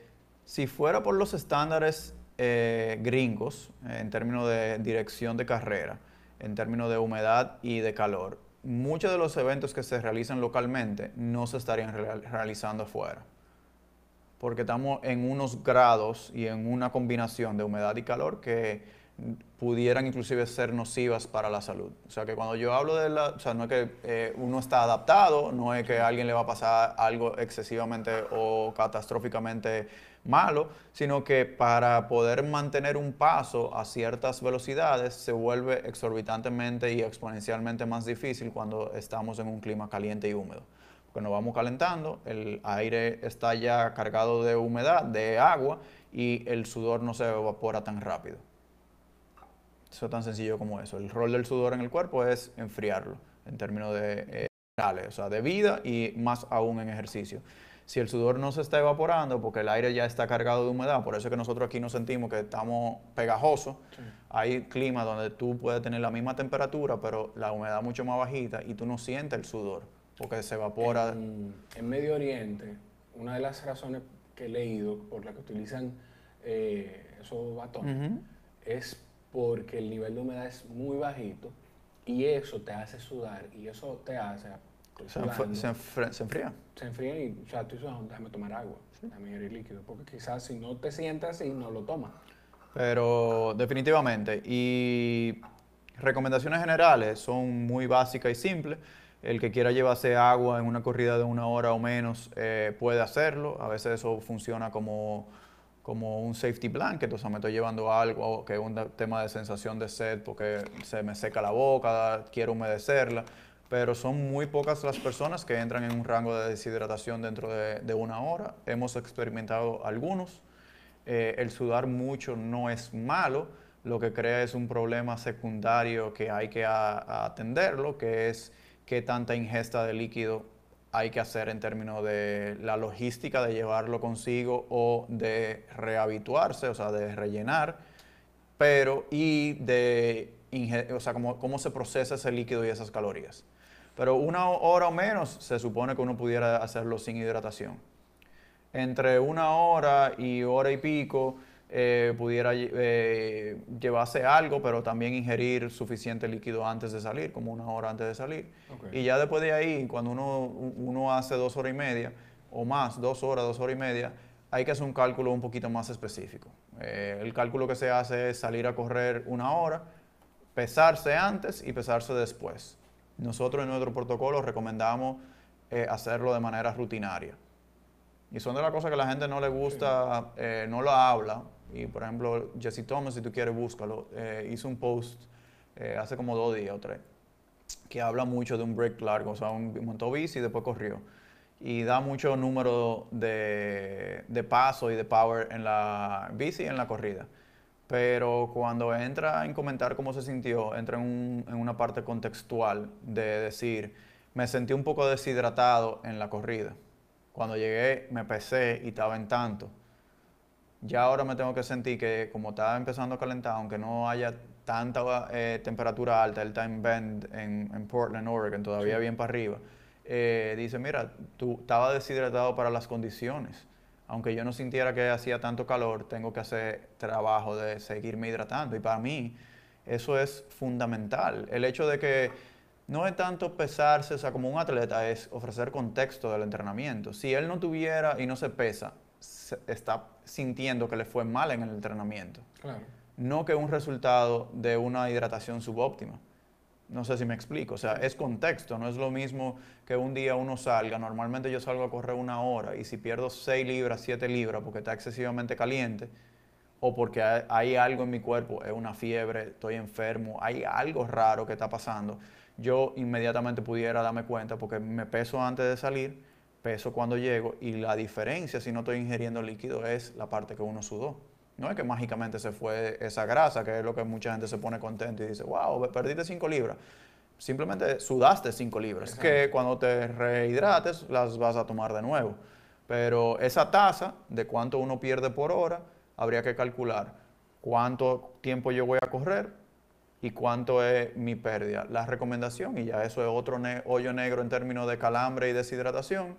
si fuera por los estándares eh, gringos, eh, en términos de dirección de carrera, en términos de humedad y de calor, muchos de los eventos que se realizan localmente no se estarían real- realizando afuera. Porque estamos en unos grados y en una combinación de humedad y calor que pudieran inclusive ser nocivas para la salud. O sea que cuando yo hablo de la, o sea, no es que eh, uno está adaptado, no es que a alguien le va a pasar algo excesivamente o catastróficamente malo, sino que para poder mantener un paso a ciertas velocidades se vuelve exorbitantemente y exponencialmente más difícil cuando estamos en un clima caliente y húmedo. Porque nos vamos calentando, el aire está ya cargado de humedad, de agua, y el sudor no se evapora tan rápido. Eso es tan sencillo como eso. El rol del sudor en el cuerpo es enfriarlo en términos de, eh, o sea, de vida y más aún en ejercicio. Si el sudor no se está evaporando porque el aire ya está cargado de humedad, por eso es que nosotros aquí nos sentimos que estamos pegajosos, hay climas donde tú puedes tener la misma temperatura, pero la humedad mucho más bajita y tú no sientes el sudor porque se evapora. En, en Medio Oriente, una de las razones que he leído por la que utilizan eh, esos batones es porque el nivel de humedad es muy bajito y eso te hace sudar y eso te hace Se, enfría. se enfría y o sea, estoy sudando, déjame tomar agua, déjame ingerir líquido, porque quizás si no te sientas así, no lo tomas. Pero definitivamente. Y recomendaciones generales son muy básicas y simples. El que quiera llevarse agua en una corrida de una hora o menos eh, puede hacerlo. A veces eso funciona como, como un safety blanket, o sea, me estoy llevando algo que es un tema de sensación de sed porque se me seca la boca, quiero humedecerla. Pero son muy pocas las personas que entran en un rango de deshidratación dentro de, de una hora. Hemos experimentado algunos. Eh, el sudar mucho no es malo, lo que crea es un problema secundario que hay que a- a atenderlo, que es qué tanta ingesta de líquido hay que hacer en términos de la logística de llevarlo consigo o de rehabituarse, o sea, de rellenar, pero y de, o sea, cómo, cómo se procesa ese líquido y esas calorías. Pero una hora o menos se supone que uno pudiera hacerlo sin hidratación entre una hora y hora y pico eh, pudiera eh, llevarse algo, pero también ingerir suficiente líquido antes de salir, como una hora antes de salir. Y ya después de ahí, cuando uno, uno hace dos horas y media o más, dos horas, dos horas y media, hay que hacer un cálculo un poquito más específico. Eh, el cálculo que se hace es salir a correr una hora, pesarse antes y pesarse después. Nosotros en nuestro protocolo recomendamos eh, hacerlo de manera rutinaria. Y son de las cosas que la gente no le gusta, eh, no lo habla. Y por ejemplo, Jesse Thomas, si tú quieres, búscalo. eh, hizo un post eh, hace como dos días o tres que habla mucho de un break largo. O sea, un, montó bici y después corrió. Y da mucho número de, de paso y de power en la bici y en la corrida. Pero cuando entra en comentar cómo se sintió, entra en, un- en una parte contextual de decir, me sentí un poco deshidratado en la corrida. Cuando llegué me pesé y estaba en tanto. Ya ahora me tengo que sentir que como estaba empezando a calentar, aunque no haya tanta eh, temperatura alta, el time bend en, en Portland, Oregon, todavía Sí. bien para arriba, eh, dice, mira, tú estaba deshidratado para las condiciones. Aunque yo no sintiera que hacía tanto calor, tengo que hacer trabajo de seguirme hidratando. Y para mí eso es fundamental. El hecho de que no es tanto pesarse, o sea, como un atleta, es ofrecer contexto del entrenamiento. Si él no tuviera y no se pesa, se- está sintiendo que le fue mal en el entrenamiento. Claro. No que un resultado de una hidratación subóptima. No sé si me explico. O sea, es contexto. No es lo mismo que un día uno salga. Normalmente yo salgo a correr una hora y si pierdo 6 libras, 7 libras porque está excesivamente caliente o porque hay, hay algo en mi cuerpo, es una fiebre, estoy enfermo, hay algo raro que está pasando, yo inmediatamente pudiera darme cuenta porque me peso antes de salir, peso cuando llego y la diferencia si no estoy ingiriendo líquido es la parte que uno sudó. No es que mágicamente se fue esa grasa, que es lo que mucha gente se pone contento y dice, wow, perdiste 5 libras. Simplemente sudaste 5 libras, Exacto. que cuando te rehidrates las vas a tomar de nuevo. Pero esa tasa de cuánto uno pierde por hora, habría que calcular cuánto tiempo yo voy a correr y cuánto es mi pérdida. La recomendación, y ya eso es otro ne- hoyo negro en términos de calambre y deshidratación,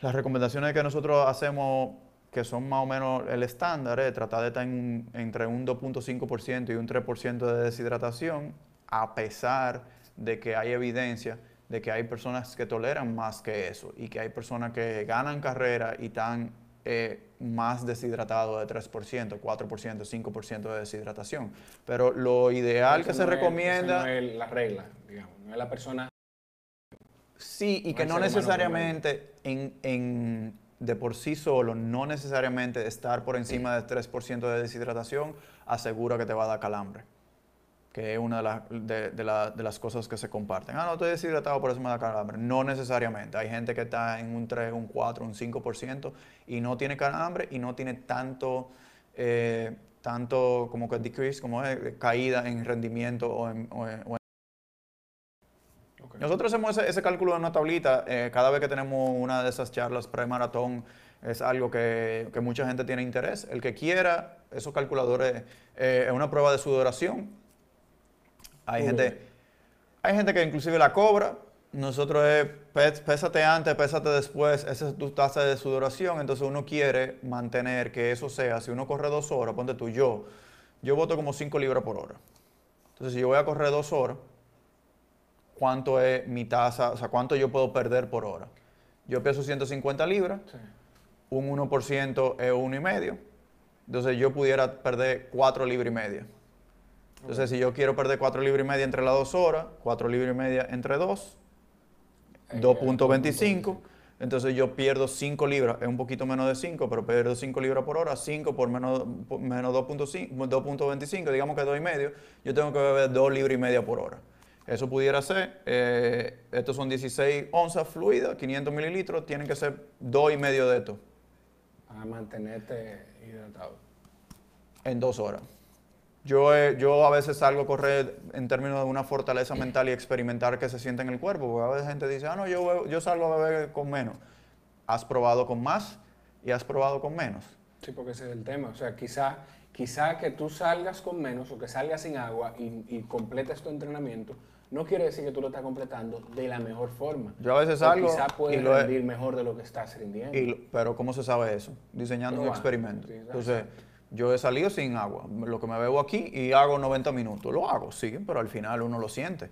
las recomendaciones que nosotros hacemos, que son más o menos el estándar, es tratar de estar en un- entre un 2.5% y un 3% de deshidratación, a pesar de que hay evidencia de que hay personas que toleran más que eso y que hay personas que ganan carrera y están eh, más deshidratados de 3%, 4%, 5% de deshidratación. Pero lo ideal Esa que se no es- recomienda... no es la regla, digamos. No es la persona. Sí, y No que no necesariamente en, en- de por sí solo, no necesariamente estar por encima del 3% de deshidratación asegura que te va a dar calambre, que es una de, las- de- de la- de las cosas que se comparten. Ah, no estoy deshidratado, por eso me da calambre. No necesariamente. Hay gente que está en un 3, un 4, un 5% y no tiene calambre y no tiene tanto, eh, tanto como que decrease, como es, caída en rendimiento o en- o en- Nosotros hacemos ese, ese cálculo en una tablita eh, cada vez que tenemos una de esas charlas pre-maratón. Es algo que, que mucha gente tiene interés. El que quiera, esos calculadores, eh, es una prueba de sudoración. Hay gente, hay gente que inclusive la cobra. Nosotros es pés- pésate antes, pésate después. Esa es tu tasa de sudoración. Entonces uno quiere mantener que eso sea. Si uno corre dos horas, ponte tú, yo, yo voto como 5 libras por hora. Entonces si yo voy a correr dos horas, ¿cuánto es mi tasa? O sea, ¿cuánto yo puedo perder por hora? Yo peso 150 libras Sí. un 1% es uno y medio. Entonces yo pudiera perder 4 libras y media. Entonces si yo quiero perder 4 libras y media entre las dos horas, 4 libras y media entre 2, Eh, 2.25. Entonces yo pierdo 5 libras, es un poquito menos de 5, pero pierdo 5 libras por hora, 5 por menos, por menos 2.5, 2.25, digamos que 2 y medio, yo tengo que beber 2 libras y media por hora. Eso pudiera ser, eh, estos son 16 onzas fluidas, 500 mililitros, tienen que ser 2 y medio de esto Para mantenerte hidratado. en dos horas. Yo, eh, yo a veces salgo a correr en términos de una fortaleza mental y experimentar qué se siente en el cuerpo, porque a veces gente dice, ah, no, yo, yo salgo a beber con menos. Has probado con más y has probado con menos. Sí, porque ese es el tema. O sea, quizá, quizá que tú salgas con menos o que salgas sin agua y, y completes tu entrenamiento, no quiere decir que tú lo estás completando de la mejor forma. Yo a veces salgo quizá y puedes lo rendir mejor de lo que estás rindiendo. Y lo- pero ¿cómo se sabe eso? Diseñando un experimento. sí, Entonces, yo he salido sin agua, lo que me bebo aquí y hago 90 minutos. Lo hago, sí, pero al final uno lo siente.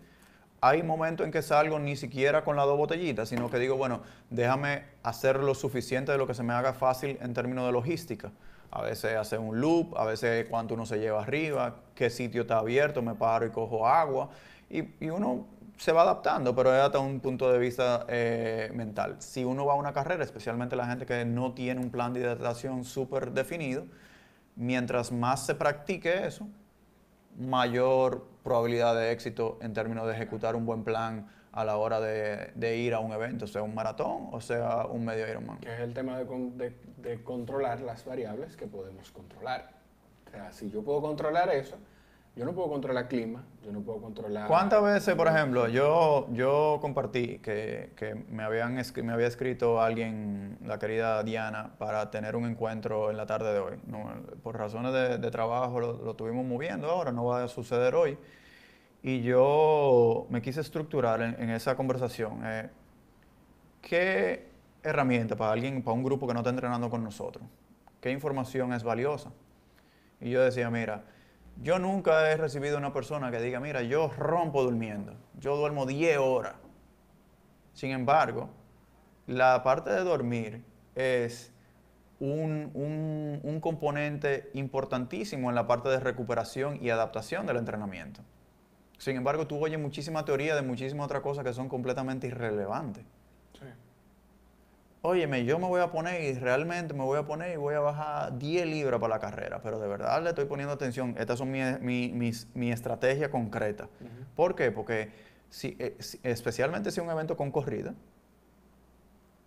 Hay momentos en que salgo ni siquiera con las dos botellitas, sino que digo, bueno, déjame hacer lo suficiente de lo que se me haga fácil en términos de logística. A veces hacer un loop, a veces cuánto uno se lleva arriba, qué sitio está abierto, me paro y cojo agua. Y, uno se va adaptando, pero es hasta un punto de vista eh, mental. Si uno va a una carrera, especialmente la gente que no tiene un plan de hidratación súper definido, mientras más se practique eso, mayor probabilidad de éxito en términos de ejecutar un buen plan a la hora de, ir a un evento, sea un maratón o sea un medio Ironman. Que es el tema de, de- de controlar las variables que podemos controlar. O sea, si yo puedo controlar eso, yo no puedo controlar clima, yo no puedo controlar... ¿Cuántas veces, por ejemplo, yo, yo compartí que, que me, habían me había escrito alguien, la querida Diana, para tener un encuentro en la tarde de hoy? No, por razones de, de trabajo lo, lo tuvimos moviendo ahora, no va a suceder hoy. Y yo me quise estructurar en, en esa conversación. eh, ¿Qué herramienta para alguien, para un grupo que no está entrenando con nosotros? ¿Qué información es valiosa? Y yo decía, mira, yo nunca he recibido una persona que diga, mira, yo rompo durmiendo, yo duermo 10 horas. Sin embargo, la parte de dormir es un, un- un componente importantísimo en la parte de recuperación y adaptación del entrenamiento. Sin embargo, tú oyes muchísima teoría de muchísimas otras cosas que son completamente irrelevantes. Óyeme, yo me voy a poner y realmente me voy a poner y voy a bajar 10 libras para la carrera, pero de verdad le estoy poniendo atención. Estas son mi, mi, mis- mi estrategia concreta. ¿Por qué? Porque eh, si- especialmente si es un evento con corrida,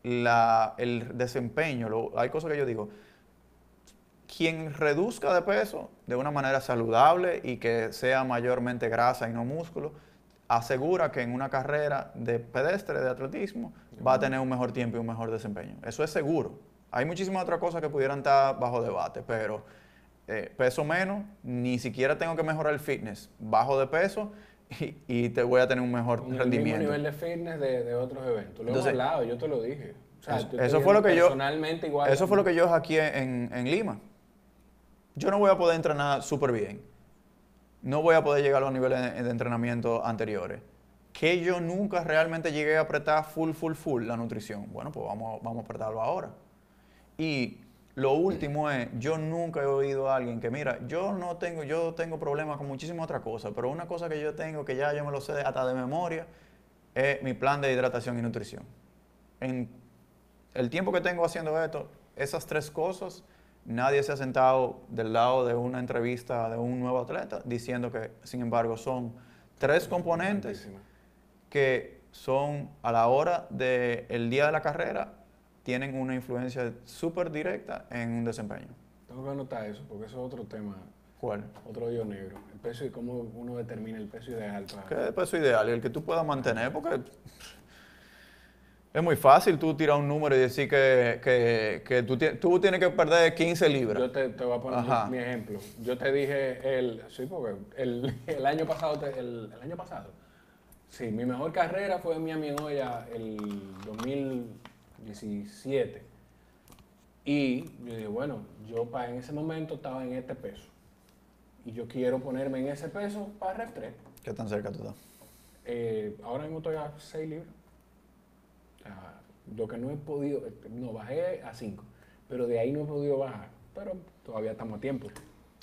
la- el desempeño, lo- hay cosas que yo digo, quien reduzca de peso de una manera saludable y que sea mayormente grasa y no músculo, asegura que en una carrera de pedestre, de atletismo, va a tener un mejor tiempo y un mejor desempeño. Eso es seguro. Hay muchísimas otras cosas que pudieran estar bajo debate, pero eh, peso menos, ni siquiera tengo que mejorar el fitness. Bajo de peso y, y te voy a tener un mejor mismo rendimiento. nivel de fitness de, de otros eventos. Lo Entonces- hemos hablado, yo te lo dije. O sea, Eso- fue lo que yo- Personalmente igual. Eso fue lo que yo hackeé en, en Lima. Yo no voy a poder entrenar súper bien. No voy a poder llegar a los niveles de, entrenamiento anteriores. Que yo nunca realmente llegué a apretar full, full, full la nutrición. Bueno, pues vamos, vamos a apretarlo ahora. Y lo último es, yo nunca he oído a alguien que, mira, yo no tengo, yo tengo problemas con muchísimas otras cosas, pero una cosa que yo tengo, que ya yo me lo sé hasta de memoria, es mi plan de hidratación y nutrición. En el tiempo que tengo haciendo esto, esas tres cosas, nadie se ha sentado del lado de una entrevista de un nuevo atleta diciendo que, sin embargo, son tres componentes que son a la hora del día de la carrera, tienen una influencia súper directa en un desempeño. Tengo que anotar eso, porque eso es otro tema ¿Cuál? Otro hoyo negro. El peso y cómo uno determina el peso ideal para... ¿Qué es el peso ideal? Y el que tú puedas mantener, porque es muy fácil tú tirar un número y decir que, que, que tú, tú tienes que perder 15 libras. Yo te, te voy a poner Ajá. mi ejemplo. Yo te dije el... Sí, porque el, el año pasado... te- el, el año pasado. Sí, mi mejor carrera fue en Miami en Olla el 2017. Y yo dije, bueno, yo pa- en ese momento estaba en este peso. Y yo quiero ponerme en ese peso para Ref 3. ¿Qué tan cerca tú estás? Eh, ahora mismo estoy a 6 libras. Lo que no he podido, no, bajé a 5, pero de ahí no he podido bajar. Pero todavía estamos a tiempo.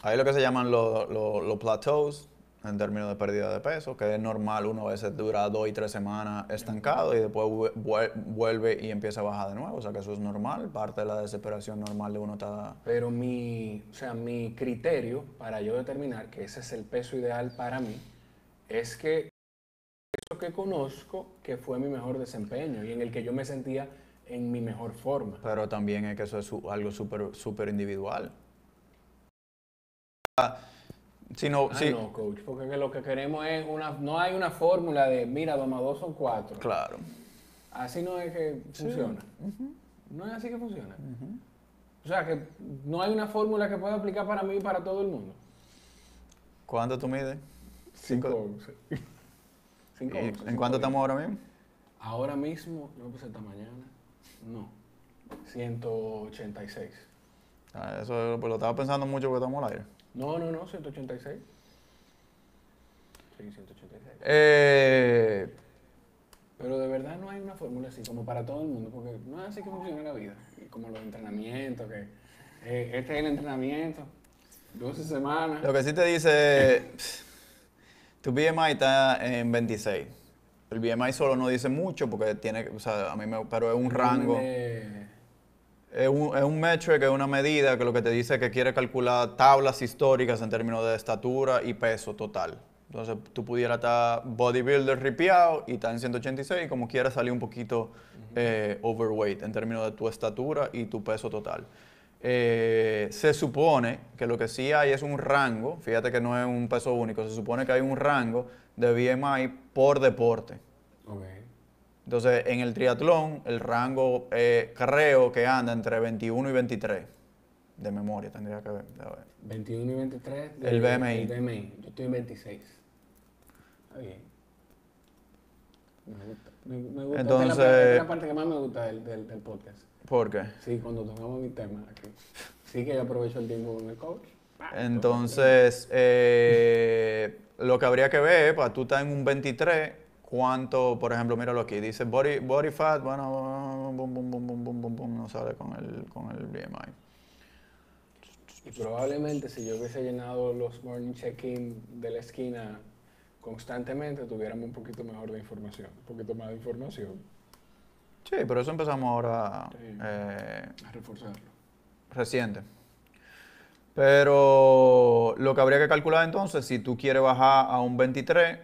Hay lo que se llaman los los- los plateaus en términos de pérdida de peso, que es normal, uno a veces dura dos y tres semanas estancado y después vu- vuel- vuelve y empieza a bajar de nuevo. O sea que eso es normal, parte de la desesperación normal de uno está... Pero mi, o sea, mi criterio para yo determinar que ese es el peso ideal para mí es que que conozco que fue mi mejor desempeño y en el que yo me sentía en mi mejor forma. Pero también es que eso es algo súper súper individual. Si no, Ah, sí, no, coach, porque que lo que queremos es una, no hay una fórmula de, mira, 2 más 2 son 4. claro. Así no es que funciona. No es así que funciona. O sea, que no hay una fórmula que pueda aplicar para mí y para todo el mundo. ¿Cuánto tú mides? 5 once. Cinco ¿Y once, ¿En cuánto estamos ahora mismo? Ahora mismo, yo me puse esta mañana. No. 186. Ah, Eso pues, lo estaba pensando mucho porque estamos al aire. No, no, no, 186. Sí, 186. Eh, Pero de verdad no hay una fórmula así como para todo el mundo, porque no es así que funciona la vida. Como los entrenamientos, que eh, este es el entrenamiento, 12 semanas. Lo que sí te dice, tu BMI está en 26. El BMI solo no dice mucho porque tiene, o sea, a mí me, pero es un rango, Eh, es un, es un metric, es una medida que lo que te dice es que quiere calcular tablas históricas en términos de estatura y peso total. Entonces tú pudieras estar bodybuilder ripiado y estar en 186 y como quieras salir un poquito eh, overweight en términos de tu estatura y tu peso total. Eh, se supone que lo que sí hay es un rango, fíjate que no es un peso único, se supone que hay un rango de BMI por deporte. ok. Entonces, en el triatlón, el rango eh, creo que anda entre 21 y 23. De memoria, tendría que ver. a ver. 21 y 23. El BMI. El BMI. Yo estoy en 26. Está bien. Me gusta. Me, me gusta. Esta es la Entonces- esta es la parte que más me gusta del, del, del podcast. ¿Por qué? Sí, cuando tocamos mi tema aquí. Sí que yo aprovecho el tiempo con el coach. Entonces, eh, lo que habría que ver, para tú estar en un 23, cuánto, por ejemplo, míralo aquí, dice body, body fat, bueno, bum, bum, bum, bum, no sale con el, con el BMI. Y probablemente si yo hubiese llenado los morning check-in de la esquina constantemente, tuviéramos un poquito mejor de información, un poquito más de información Sí, pero eso empezamos ahora Sí. eh, a reforzarlo. reciente. Pero lo que habría que calcular entonces, si tú quieres bajar a un 23,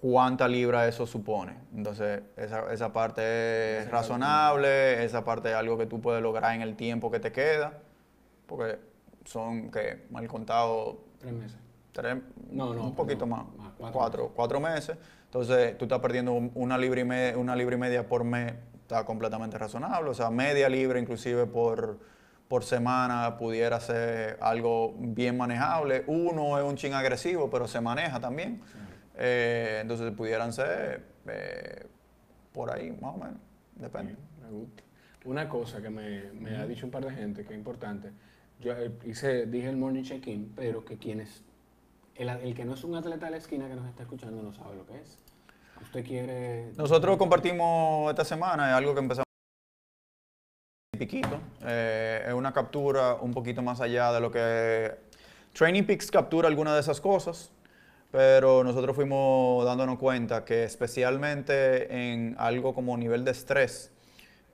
¿cuánta libra eso supone? Entonces, esa, esa parte es razonable, esa parte es algo que tú puedes lograr en el tiempo que te queda, porque son, que mal contado, Tres meses. tres, No, no, un poquito más, cuatro cuatro, cuatro meses. Entonces, tú estás perdiendo un- una libra, y me- una libra y media por mes, está completamente razonable. O sea, media libra inclusive por, por semana pudiera ser algo bien manejable. Uno es un chin agresivo, pero se maneja también. Eh, entonces, pudieran ser eh, por ahí, más o menos. Depende. Me gusta. Una cosa que me, me ha dicho un par de gente que es importante, yo eh, hice, dije el morning check-in, pero que quienes, el, el que no es un atleta de la esquina que nos está escuchando no sabe lo que es. Usted quiere... Nosotros compartimos esta semana, algo que empezamos piquito. Eh, es una captura un poquito más allá de lo que Training Peaks captura algunas de esas cosas, pero nosotros fuimos dándonos cuenta que especialmente en algo como nivel de estrés,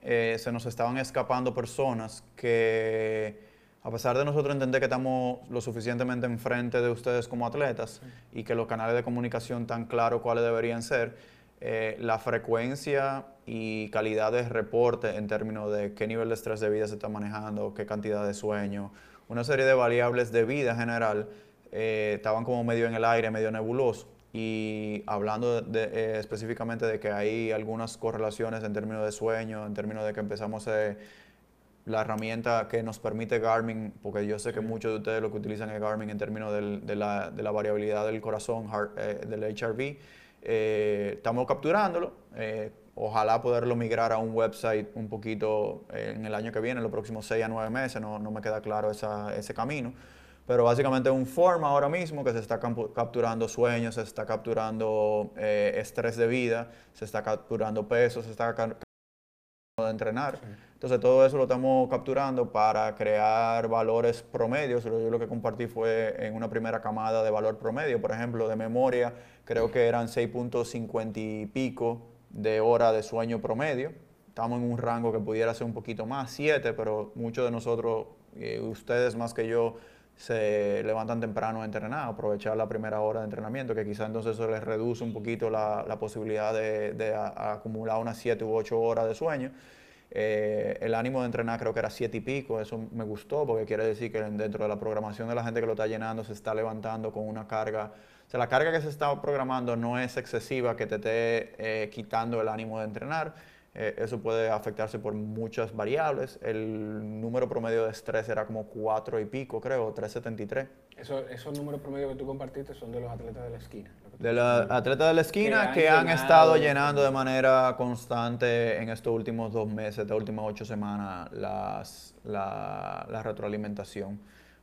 eh, se nos estaban escapando personas que, a pesar de nosotros entender que estamos lo suficientemente enfrente de ustedes como atletas y que los canales de comunicación tan claros cuáles deberían ser, eh, la frecuencia y calidad de reporte en términos de qué nivel de estrés de vida se está manejando, qué cantidad de sueño una serie de variables de vida general eh, estaban como medio en el aire, medio nebuloso. Y hablando de- eh, específicamente de que hay algunas correlaciones en términos de sueño, en términos de que empezamos eh, la herramienta que nos permite Garmin, porque yo sé que muchos de ustedes lo que utilizan es Garmin en términos del- de, la, de la variabilidad del corazón, heart- eh, del HRV, eh, estamos capturándolo. eh, ojalá poderlo migrar a un website un poquito en el año que viene, en los próximos 6 a 9 meses, no, no me queda claro esa- ese camino. Pero básicamente es un form ahora mismo que se está capturando sueños, se está capturando estrés de vida, se está capturando peso, se está ca- de entrenar. Entonces todo eso lo estamos capturando para crear valores promedios. Yo lo que compartí fue en una primera camada de valor promedio, por ejemplo, de memoria, creo que eran 6.50 y pico de hora de sueño promedio. Estamos en un rango que pudiera ser un poquito más, 7, pero muchos de nosotros, eh, ustedes más que yo, se levantan temprano a entrenar, aprovechar la primera hora de entrenamiento, que quizás entonces eso les reduce un poquito la, posibilidad de, de a- a acumular unas 7 u 8 horas de sueño. Eh, el ánimo de entrenar creo que era 7 y pico, eso me gustó porque quiere decir que dentro de la programación de la gente que lo está llenando se está levantando con una carga, o sea, la carga que se está programando no es excesiva que te esté eh, quitando el ánimo de entrenar. Eh, eso puede afectarse por muchas variables. El número promedio de estrés era como 4 y pico, creo, 373. Eso- esos números promedio que tú compartiste son de los atletas de la esquina. Que De los atletas de la esquina han que han llenado. estado llenando de manera constante en estos últimos dos meses, estas últimas ocho semanas, las- la, la retroalimentación.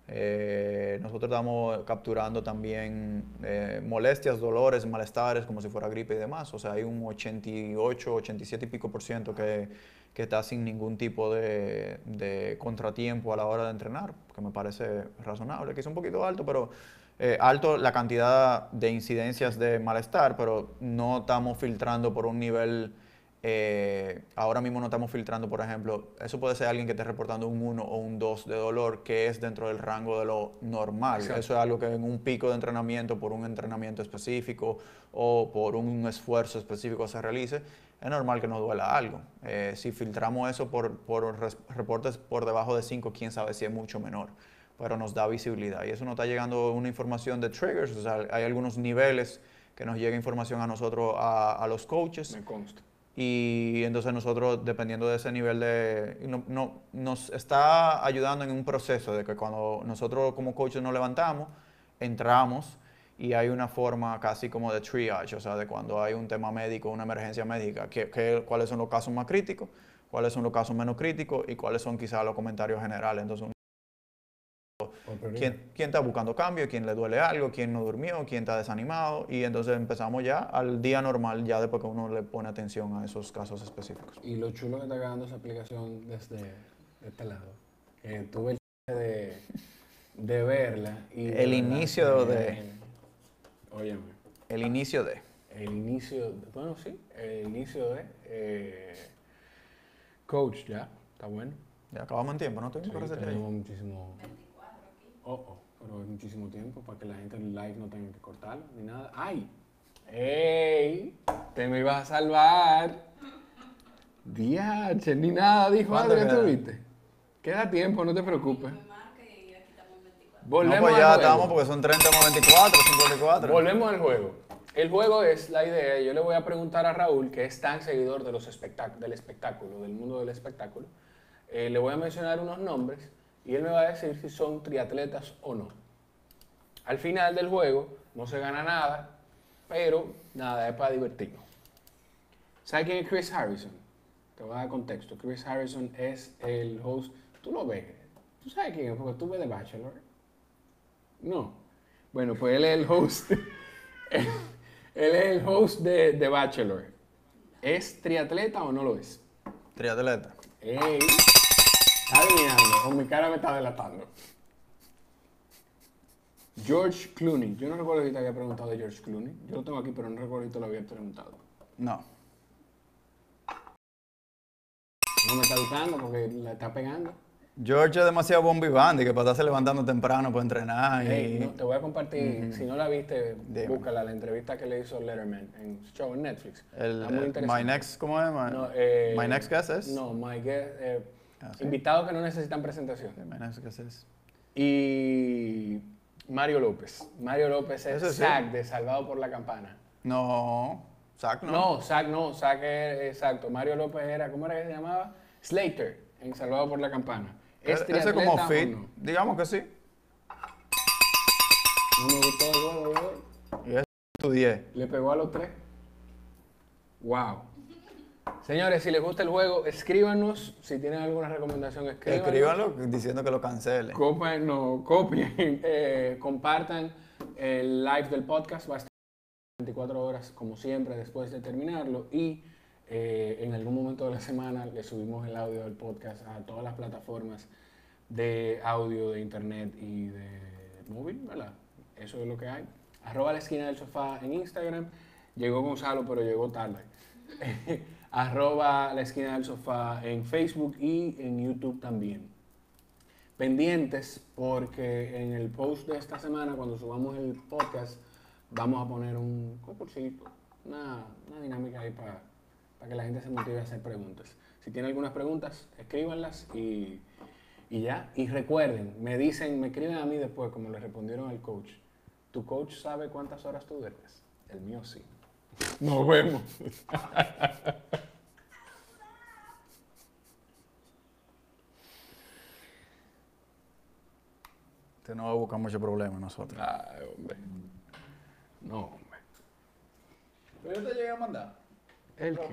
Eh, nosotros estamos capturando también eh, molestias, dolores, malestares, como si fuera gripe y demás. O sea, hay un 88, 87 y pico por ciento que, que está sin ningún tipo de, de contratiempo a la hora de entrenar, que me parece razonable, que es un poquito alto, pero eh, alto la cantidad de incidencias de malestar, pero no estamos filtrando por un nivel, eh, ahora mismo no estamos filtrando, por ejemplo, eso puede ser alguien que esté reportando un 1 o un 2 de dolor, que es dentro del rango de lo normal. Exacto. Eso es algo que en un pico de entrenamiento, por un entrenamiento específico o por un esfuerzo específico se realice, es normal que nos duela algo. Eh, si filtramos eso por, por reportes por debajo de 5, quién sabe si es mucho menor, pero nos da visibilidad. Y eso nos está llegando una información de triggers, o sea, hay algunos niveles que nos llega información a nosotros, a, a los coaches, Me consta. y entonces nosotros, dependiendo de ese nivel de... no- no- nos está ayudando en un proceso de que cuando nosotros como coaches nos levantamos, entramos y hay una forma casi como de triage, o sea, de cuando hay un tema médico, una emergencia médica, que, que- cuáles son los casos más críticos, cuáles son los casos menos críticos y cuáles son quizás los comentarios generales. Entonces. ¿Quién, quién está buscando cambio? ¿Quién le duele algo? ¿Quién no durmió? ¿Quién está desanimado? Y entonces empezamos ya al día normal, ya después que uno le pone atención a esos casos específicos. Y lo chulo que está quedando esa aplicación desde de este lado. Que tuve el de, de verla. Y de El inicio que- de- Óyeme. El inicio de... El inicio. Bueno, sí. El inicio de. eh, coach, ya. Está bueno. Ya acabamos en tiempo, ¿no? Tengo Sí, que tenemos muchísimo. Oh, oh, pero es muchísimo tiempo para que la gente en live no tenga que cortarlo ni nada. ¡Ay! ¡Ey! Te me ibas a salvar. Diache, ni nada dijo ¿Cuánto Adrián, ¿tú queda? viste? Queda tiempo, no te preocupes. 24. No, Volvemos pues al ya juego. estamos porque son 30 más 24, 54. Volvemos al juego. El juego es la idea. Yo le voy a preguntar a Raúl, que es tan seguidor de los espectac- del espectáculo, del mundo del espectáculo. eh, le voy a mencionar unos nombres y él me va a decir si son triatletas o no. Al final del juego no se gana nada, pero nada, es para divertirnos. ¿Sabes quién es Chris Harrison? Te voy a dar contexto. Chris Harrison es el host. Tú lo ves. ¿Tú sabes quién es? Porque tú ves The Bachelor. No. Bueno, pues él es el host. él es el host de The Bachelor. ¿Es triatleta o no lo es? Triatleta. ¡Ey! Está adivinando, o mi cara me está delatando. George Clooney. Yo no recuerdo si te había preguntado de George Clooney. Yo lo tengo aquí, pero no recuerdo si te lo había preguntado. No. No me está gustando porque la está pegando. George es demasiado bombi band y que para estarse levantando temprano para entrenar. Y... Ey, no, te voy a compartir, si no la viste, Dime. búscala, la entrevista que le hizo Letterman en su show en Netflix. el, está muy eh, interesante. my next, ¿cómo es? My, No, eh, my next guest es. No, my guest, eh, Ah, invitados que no necesitan presentación. Y Mario López. Mario López es sí. Zack de Salvado por la Campana. No, Zack no. No, Zack no, Zack era, exacto. Mario López era, ¿cómo era que se llamaba? Slater, en Salvado por la Campana. ¿Es E- Ese como fit, no? digamos que sí. No me gustó el hoy. Y es tu 10. Le pegó a los tres. Wow. Señores, si les gusta el juego, escríbanos. Si tienen alguna recomendación, escríbanos. Escríbanlo diciendo que lo cancele. Copien, no, copien, eh, compartan el live del podcast. Va a estar 24 horas, como siempre, después de terminarlo. Y eh, en algún momento de la semana le subimos el audio del podcast a todas las plataformas de audio, de internet y de móvil, ¿verdad? Eso es lo que hay. Arroba la esquina del sofá en Instagram. Llegó Gonzalo, pero llegó tarde. Arroba la esquina del sofá en Facebook y en YouTube también pendientes porque en el post de esta semana, cuando subamos el podcast, vamos a poner un concursito, una, una dinámica ahí para, para que la gente se motive a hacer preguntas. Si tienen algunas preguntas, escríbanlas y, y ya. Y recuerden, me dicen, me escriben a mí después, como le respondieron al coach. ¿Tu coach sabe cuántas horas tú duermes? El mío sí. Nos vemos. Usted no va a buscar mucho problema nosotros. Ay, hombre. No, hombre. Pero yo te llegué a mandar. ¿El que